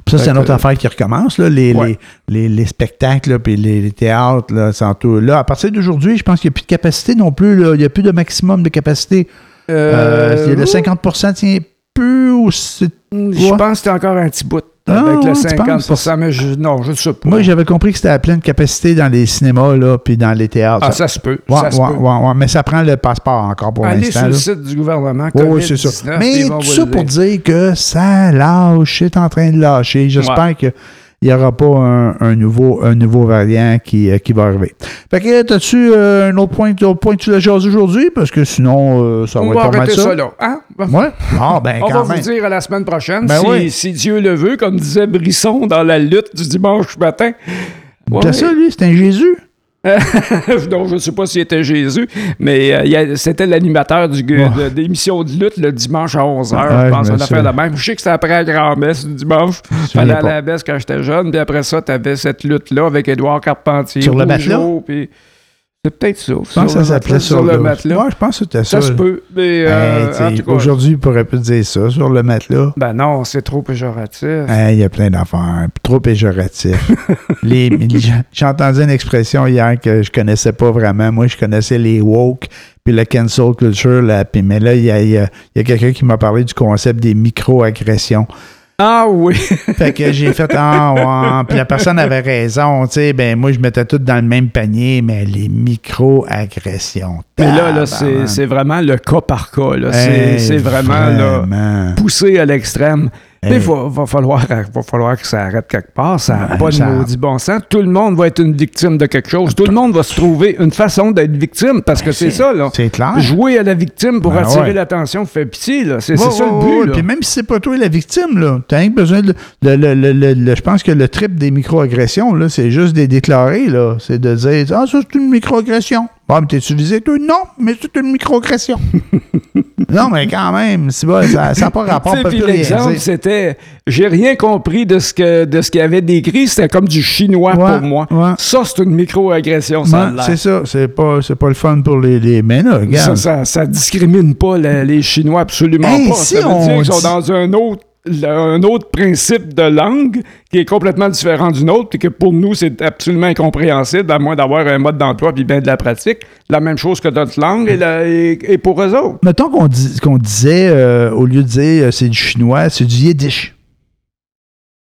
Ça, c'est une autre que- affaire qui recommence, là, les, Ouais. les, les, les spectacles, puis les, les théâtres, là, tout- Là, à partir d'aujourd'hui, je pense qu'il n'y a plus de capacité non plus, là. Il n'y a plus de maximum de capacité. Euh, a le 50% tient peu ou c'est- Je pense que c'était encore un petit bout Ah, avec le tu 50 penses? mais je, non, je ne sais pas. Moi, j'avais compris que c'était à pleine capacité dans les cinémas, là, puis dans les théâtres. ah, ça se peut. Ouais, ça se ouais, peut. mais ça prend le passeport encore pour Allez l'instant. sur le site du gouvernement. Oui, oui, c'est ça. COVID-19, Mais tout ça pour dire. que ça lâche, c'est en train de lâcher. J'espère qu'il n'y aura pas un, un nouveau, un nouveau variant qui, euh, qui va arriver. Fait que, as-tu euh, un autre point, autre point que tu l'as aujourd'hui? Parce que sinon, euh, ça On va va être pas mal arrêter ça. ça là. Hein? Ouais? Ah, ben, On va vous dire à la semaine prochaine, Ben si, oui. si Dieu le veut, comme disait Brisson dans la lutte du dimanche matin. Ouais. T'as ça, lui? C'est un Jésus? non, je ne sais pas s'il était Jésus, mais euh, c'était l'animateur du- de, de l'émission de lutte le dimanche à 11h. Ouais, je pense qu'on a fait la même. Je sais que c'était après la grand-messe du dimanche. Fallait aller à la messe quand j'étais jeune, puis après ça, tu avais cette lutte-là avec Édouard Carpentier. Sur le puis C'est peut-être ça. Je pense que ça s'appelait sur le matelas. Ouais, je pense que c'était ça. Ça se peut. Mais, euh, Aujourd'hui, il pourrait plus dire ça sur le matelas. ben non, c'est trop péjoratif. Il y a plein d'affaires, trop les- j'ai entendu une expression hier que je connaissais pas vraiment. Moi, je connaissais les woke, puis le cancel culture. Là, puis, mais là, il y a quelqu'un qui m'a parlé du concept des micro-agressions. Ah oui. Fait que j'ai fait Ah, ouais. Puis la personne avait raison. Tu sais, ben moi, je mettais tout dans le même panier, mais les micro-agressions. Mais là, là c'est vraiment le cas par cas. là. C'est Hey, c'est vraiment, là, vraiment. poussé à l'extrême. Il Hey. va, va, falloir, va falloir que ça arrête quelque part. Ça n'a pas de maudit bon sens. Tout le monde va être une victime de quelque chose. Tout le monde va se trouver une façin d'être victime parce que c'est ça. Là. C'est clair. Jouer à la victime pour Ben attirer ouais. l'attention fait pitié. C'est Ouais, ça ouais, le but. Puis même si c'est pas toi la victime, là, t'as rien que besoin de. le- le- le- le- le- je pense que le trip des microagressions, là, c'est juste des déclarés, là. C'est de dire Ah, ça, c'est une microagression. Bon, mais t'es-tu visé, toi? Non, mais c'est une microagression. non, mais quand même, c'est pas- ça n'a pas rapport. Puis l'exemple, c'était. J'ai rien compris de ce que de ce qu'il avait décrit. C'était comme du chinois Ouais, pour moi. ouais. Ça, c'est une micro-agression, ça Ouais, c'est ça, c'est pas, pas le fun pour les, les mais là, Ça, ça, ça discrimine pas la- les Chinois absolument Hey, pas. si ça veut on dire qu'ils sont dit- dans un autre, un autre principe de langue qui est complètement différent du nôtre, puis que pour nous, c'est absolument incompréhensible, à moins d'avoir un mode d'emploi puis bien de la pratique. La même chose que notre langue et, pour eux autres. Mettons qu'on disait, euh, au lieu de dire euh, c'est du chinois, c'est du yiddish.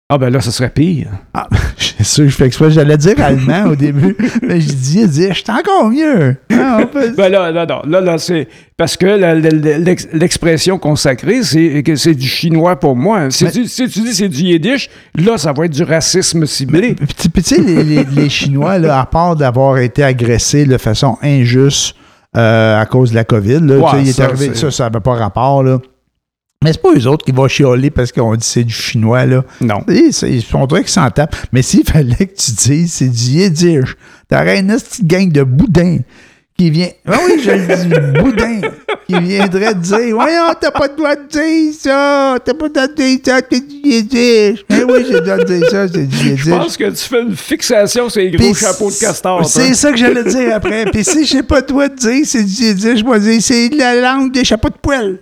Ah ben là, ce serait pire. Ah, c'est sûr, je fais exprès. J'allais dire allemand au début, mais je dis yiddish, c'est encore mieux. Ah, on peut- Ben là, là, non, là, là, c'est parce que l'expression consacrée, c'est que c'est du chinois pour moi. Si, Mais- tu, si tu dis c'est du yiddish, là, ça va être du racisme ciblé. Puis, tu sais, les, les- les Chinois, là, à part d'avoir été agressés de façon injuste euh, à cause de la COVID, là, Ouais, tu sais, il est ça, arrivé, ça, ça n'avait pas rapport. Là. Mais c'est pas eux autres qui vont chialer parce qu'on dit c'est du chinois. Là. Non. Ils, sont qu'ils s'en tapent. Mais s'il fallait que tu dises c'est du yiddish, t'aurais une petite gang de boudins qui vient. Ah oui, je le dis, boudin, qui viendrait te dire Voyons, t'as pas le droit de dire ça, t'as pas le droit de dire ça, c'est du yiddish. Mais oui, j'ai le droit de dire ça, c'est du yiddish. Je pense que tu fais une fixation sur les gros chapeaux de castor. C'est ça que j'allais dire après. Puis si j'ai pas le droit de dire, c'est du yiddish, je vais dire c'est la langue des chapeaux de poêle.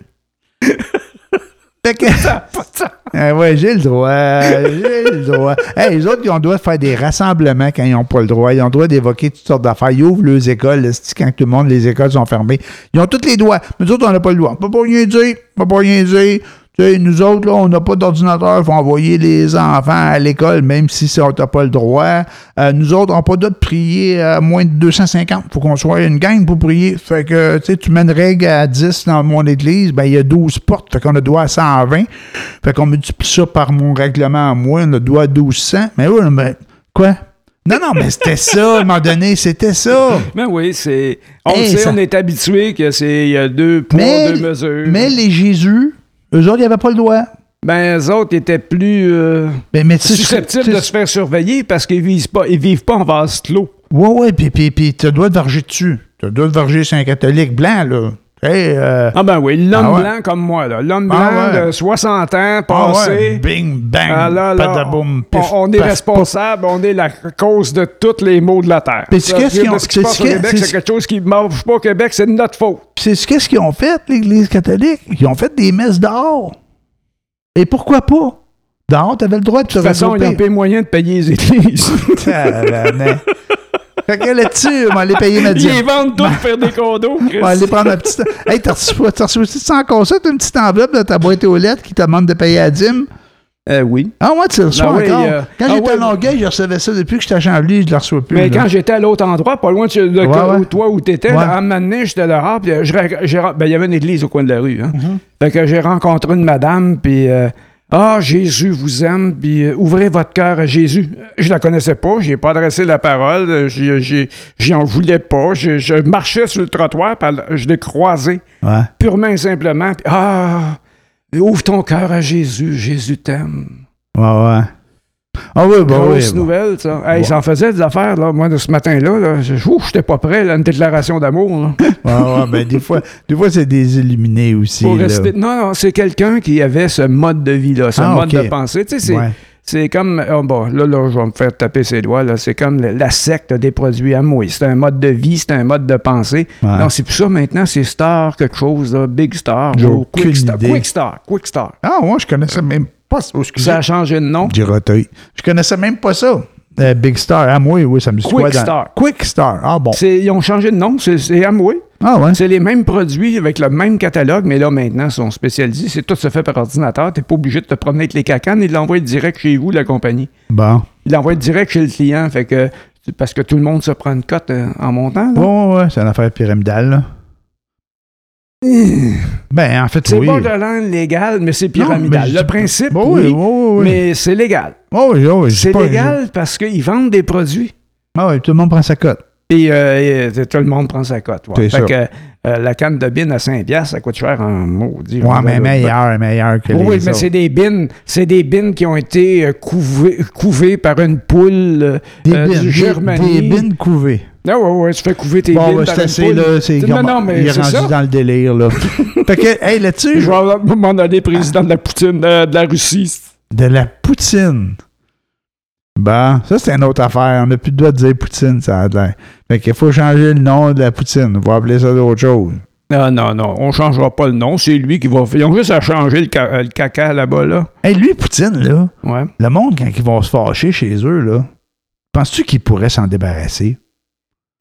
Fait. Ah ouais, j'ai le droit. J'ai le droit. Les autres, ils ont le droit de faire des rassemblements quand ils n'ont pas le droit. Ils ont le droit d'évoquer toutes sortes d'affaires. Ils ouvrent leurs écoles. là, quand tout le monde, les écoles sont fermées. Ils ont tous les droits. Mais nous autres, on n'a pas le droit. On peut pas rien dire. On peut pas rien dire. Tu sais, nous autres, là, on n'a pas d'ordinateur, il faut envoyer les enfants à l'école, même si ça, on n'a pas le droit. Euh, nous autres, on n'a pas de prier à moins de 250. faut qu'on soit une gang pour prier. Fait que, tu sais, tu mets une règle à 10 dans mon église, ben, il y a 12 portes, fait qu'on a droit à 120. Fait qu'on multiplie ça par mon règlement à moi, on a droit à 1200. Mais oui, mais, quoi? Non, non, mais c'était ça, à un moment donné, c'était ça. Ben oui, c'est. On Hey, sait, ça- on est habitué que c'est il y a deux poids, Mais, deux mesures. mais les Jésus, eux autres, ils n'avaient pas le droit. Ben, eux autres étaient plus euh, Ben, mais susceptibles de se faire surveiller parce qu'ils vivent pas, ils vivent pas en vase clos. Ouais, ouais, puis, puis, puis tu dois te varger dessus. Tu dois te varger sur un catholique blanc, là. Hey, euh, Ah ben oui, l'homme Ah ouais. blanc comme moi, là. L'homme blanc Ah ouais. de 60 ans, ah passé. ouais, bing, bang, Ah là, là, padaboum, on, pif, on est paf, responsable, on est la cause de tous les maux de la terre. Ça, qu'est-ce qu'ils ont- ce qui se passe c'est au ce Québec, c'est quelque chose qui ne marche pas au Québec, c'est de notre faute. Puis c'est qu'est-ce qu'ils ont fait, l'Église catholique? Ils ont fait des messes dehors. Et pourquoi pas? Dehors, t'avais le droit de te De toute façon, ils n'ont regrouper. pas les moyens de payer les églises. Fait que là-dessus, on va aller payer ma Ils dîme. les vendent tous pour faire des condos. Chris. On va aller prendre un petit... Hey, t'as reçu, t'as reçu aussi ça? T'as une petite enveloppe de ta boîte aux lettres qui te demande de payer la dîme? Euh, oui. Ah, moi, tu le reçois Ah oui, encore. euh, quand ah j'étais ouais, à Longueuil, je recevais ça depuis que j'étais à Chambly, je ne le reçois plus. Mais là. quand j'étais à l'autre endroit, pas loin de, de- Ouais, ouais. où toi où t'étais, Ouais. là, à un moment donné, j'étais là, ah, puis ra- ben, il y avait une église au coin de la rue. Hein. Mm-hmm. Fait que j'ai rencontré une madame, puis euh, ah, Jésus vous aime, puis euh, ouvrez votre cœur à Jésus. Je la connaissais pas, j'ai pas adressé la parole, euh, j'ai- j'ai- j'en voulais pas, je, je marchais sur le trottoir, je l'ai croisée, Ouais. purement et simplement, ah, ouvre ton cœur à Jésus, Jésus t'aime. Ouais, ouais. Ah oui, bah. Grosse bah. nouvelle, ça. Hey, Ouais. Ça en faisait des affaires, là. Moi, de ce matin-là, là, je n'étais pas prêt, là, une déclaration d'amour. là. Ouais, ouais, ben des fois, des fois c'est des illuminés aussi. Pour là. rester- Non, non, c'est quelqu'un qui avait ce mode de vie-là, ce Ah, mode de pensée. Tu sais, c'est, Ouais. c'est comme. oh, bon, là, là, je vais me faire taper ses doigts. Là. C'est comme la secte des produits Amway. C'est un mode de vie, c'est un mode de pensée. Ouais. Non, c'est plus ça maintenant, c'est Star quelque chose, là, Big Star. Ou Quick Star. Quick Star. Quick Star. Ah, moi, je connaissais même pas ça. Oh, a changé de nom? J'ai roteuil. Je connaissais même pas ça. Euh, Big Star. Moi, oui, ça me Quick dans- Star. Quick Star. Ah, bon. Ils ont changé de nom, c'est, Amway. Ah, ouais. C'est les mêmes produits avec le même catalogue, mais là, maintenant, ils sont spécialisés. C'est tout se fait par ordinateur. Tu n'es pas obligé de te promener avec les cacanes. Ils l'envoient direct chez vous, la compagnie. Bon. Ils l'envoient direct chez le client. Fait que, parce que tout le monde se prend une cote euh, en montant. Ouais, ouais, ouais. C'est une affaire pyramidale, là. Ben, en fait, C'est oui. borderline légal, mais c'est Non, pyramidal. mais le principe, Bon, oui, oui, oui, mais c'est légal. Oui, oui, je dis C'est légal parce qu'ils vendent des produits. Ah, oui, tout le monde prend sa cote. Et, euh, et tout le monde prend sa cote. ouais. C'est Fait ça. que euh, la canne de bin à 5$, piastres, ça coûte cher en maudit. Ouais, mais meilleur, meilleur que Oui, les oui, mais c'est des bines, c'est des bines qui ont été euh, couvées, couvées par une poule euh, Des euh, bines, du Germanie. des bines couvées. Ah ouais, ouais, tu fais couver tes Bon, bines ben, par c'est assez, là. C'est Non, non, mais il est rendu ça. dans le délire, là. fait que, hey, là-dessus, Je vais moment donné président de la Poutine euh, de la Russie. de la poutine. Bon, ça, c'est une autre affaire. On n'a plus le droit de dire poutine, ça a l'air. Fait qu'il faut changer le nom de la poutine. On va appeler ça d'autre chose. Non, non, non, on changera pas le nom. C'est lui qui va. Ils ont juste à changer le, ca- le caca là-bas, là. Hey, lui, Poutine, là, Ouais. le monde, quand ils vont se fâcher chez eux, là, penses-tu qu'ils pourraient s'en débarrasser?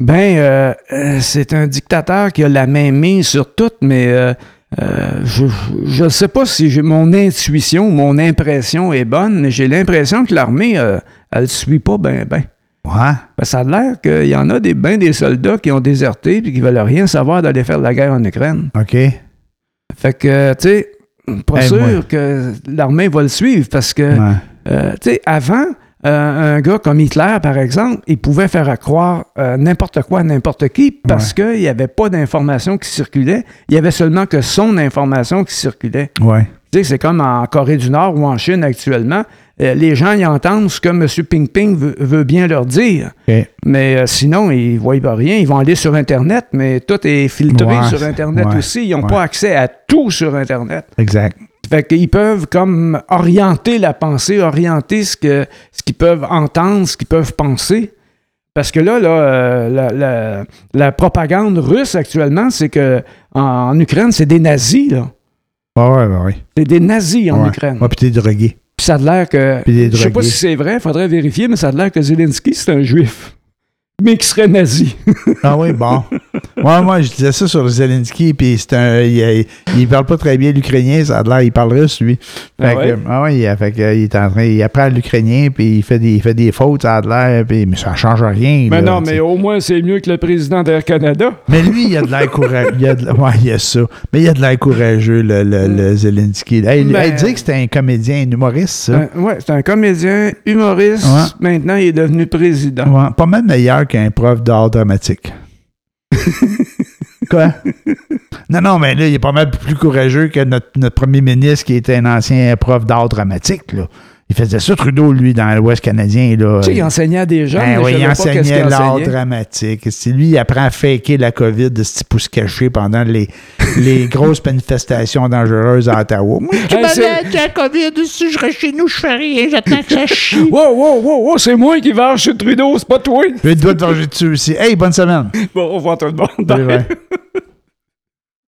Ben, euh, euh, c'est un dictateur qui a la main mise sur tout, mais euh, euh, je ne sais pas si j'ai mon intuition, mon impression est bonne, mais j'ai l'impression que l'armée, euh, elle ne suit pas ben ben. Ouais. Ben, ça a l'air qu'il y en a des, ben des soldats qui ont déserté et qui veulent rien savoir d'aller faire la guerre en Ukraine. OK. Fait que, tu sais, pas Hey, sûr moi. que l'armée va le suivre parce que, Ouais. euh, tu sais, avant, euh, un gars comme Hitler, par exemple, il pouvait faire croire euh, n'importe quoi à n'importe qui parce qu'il n'y avait pas d'information qui circulait. Il y avait seulement que son information qui circulait. Ouais. Tu sais, c'est comme en Corée du Nord ou en Chine actuellement. Euh, les gens y entendent ce que M. Ping Ping veut, veut bien leur dire. Mais euh, sinon, ils ne voient pas rien. Ils vont aller sur Internet, mais tout est filtré Ouais, sur Internet ouais, aussi. Ils n'ont ouais. pas accès à tout sur Internet. Exact. Fait qu'ils peuvent comme orienter la pensée, orienter ce qu'ils peuvent entendre, ce qu'ils peuvent penser. Parce que là, là euh, la, la- la propagande russe actuellement, c'est que en, en Ukraine, c'est des nazis, là. Ouais, ouais, ouais. C'est des nazis en. Ukraine. Ouais, puis t'es drogué. Puis ça a l'air que. Je sais pas si c'est vrai, faudrait vérifier, mais ça a l'air que Zelensky, c'est un juif. Mais qui serait nazi. Ah oui, bon. Ouais, moi, je disais ça sur Zelensky, puis c'est un. Il, il parle pas très bien l'ukrainien, ça a l'air, il parle russe, lui. Fait Ah que, ouais? ah ouais, il, fait que, il est en train. Il apprend l'ukrainien, puis il fait des, il fait des fautes, ça a l'air, puis, mais ça change rien. Mais là, non, mais au moins, c'est mieux que le président d'Air Canada. Mais lui, il a de l'air courageux. Il a de, ouais, il a ça. Mais il a de l'air courageux, le, le, le Zelensky. Hey, Ben- dit que c'était un comédien, un humoriste, ça. Euh, ouais, c'est un comédien, humoriste. Ouais. Maintenant, il est devenu président. Ouais, pas mal meilleur qu'un prof d'art dramatique. Quoi? Non, non, mais là, il est pas mal plus courageux que notre, premier ministre qui était un ancien prof d'art dramatique. Là. Il faisait ça, Trudeau, lui, dans l'Ouest canadien. Là. Tu sais, il enseignait à des Ben mais oui, il enseignait l'art dramatique. C'est lui, il apprend à faker la COVID de ce pouce caché pendant les, les grosses manifestations dangereuses à Ottawa. Moi, je suis Hey, malade, j'ai la COVID, si je reste chez nous, je fais rien, j'attends que ça chie. Wow, wow, wow, wow, c'est moi qui vais chez Trudeau, c'est pas toi. Je dois te venger dessus aussi. Hey, bonne semaine. Bon, au revoir tout le monde.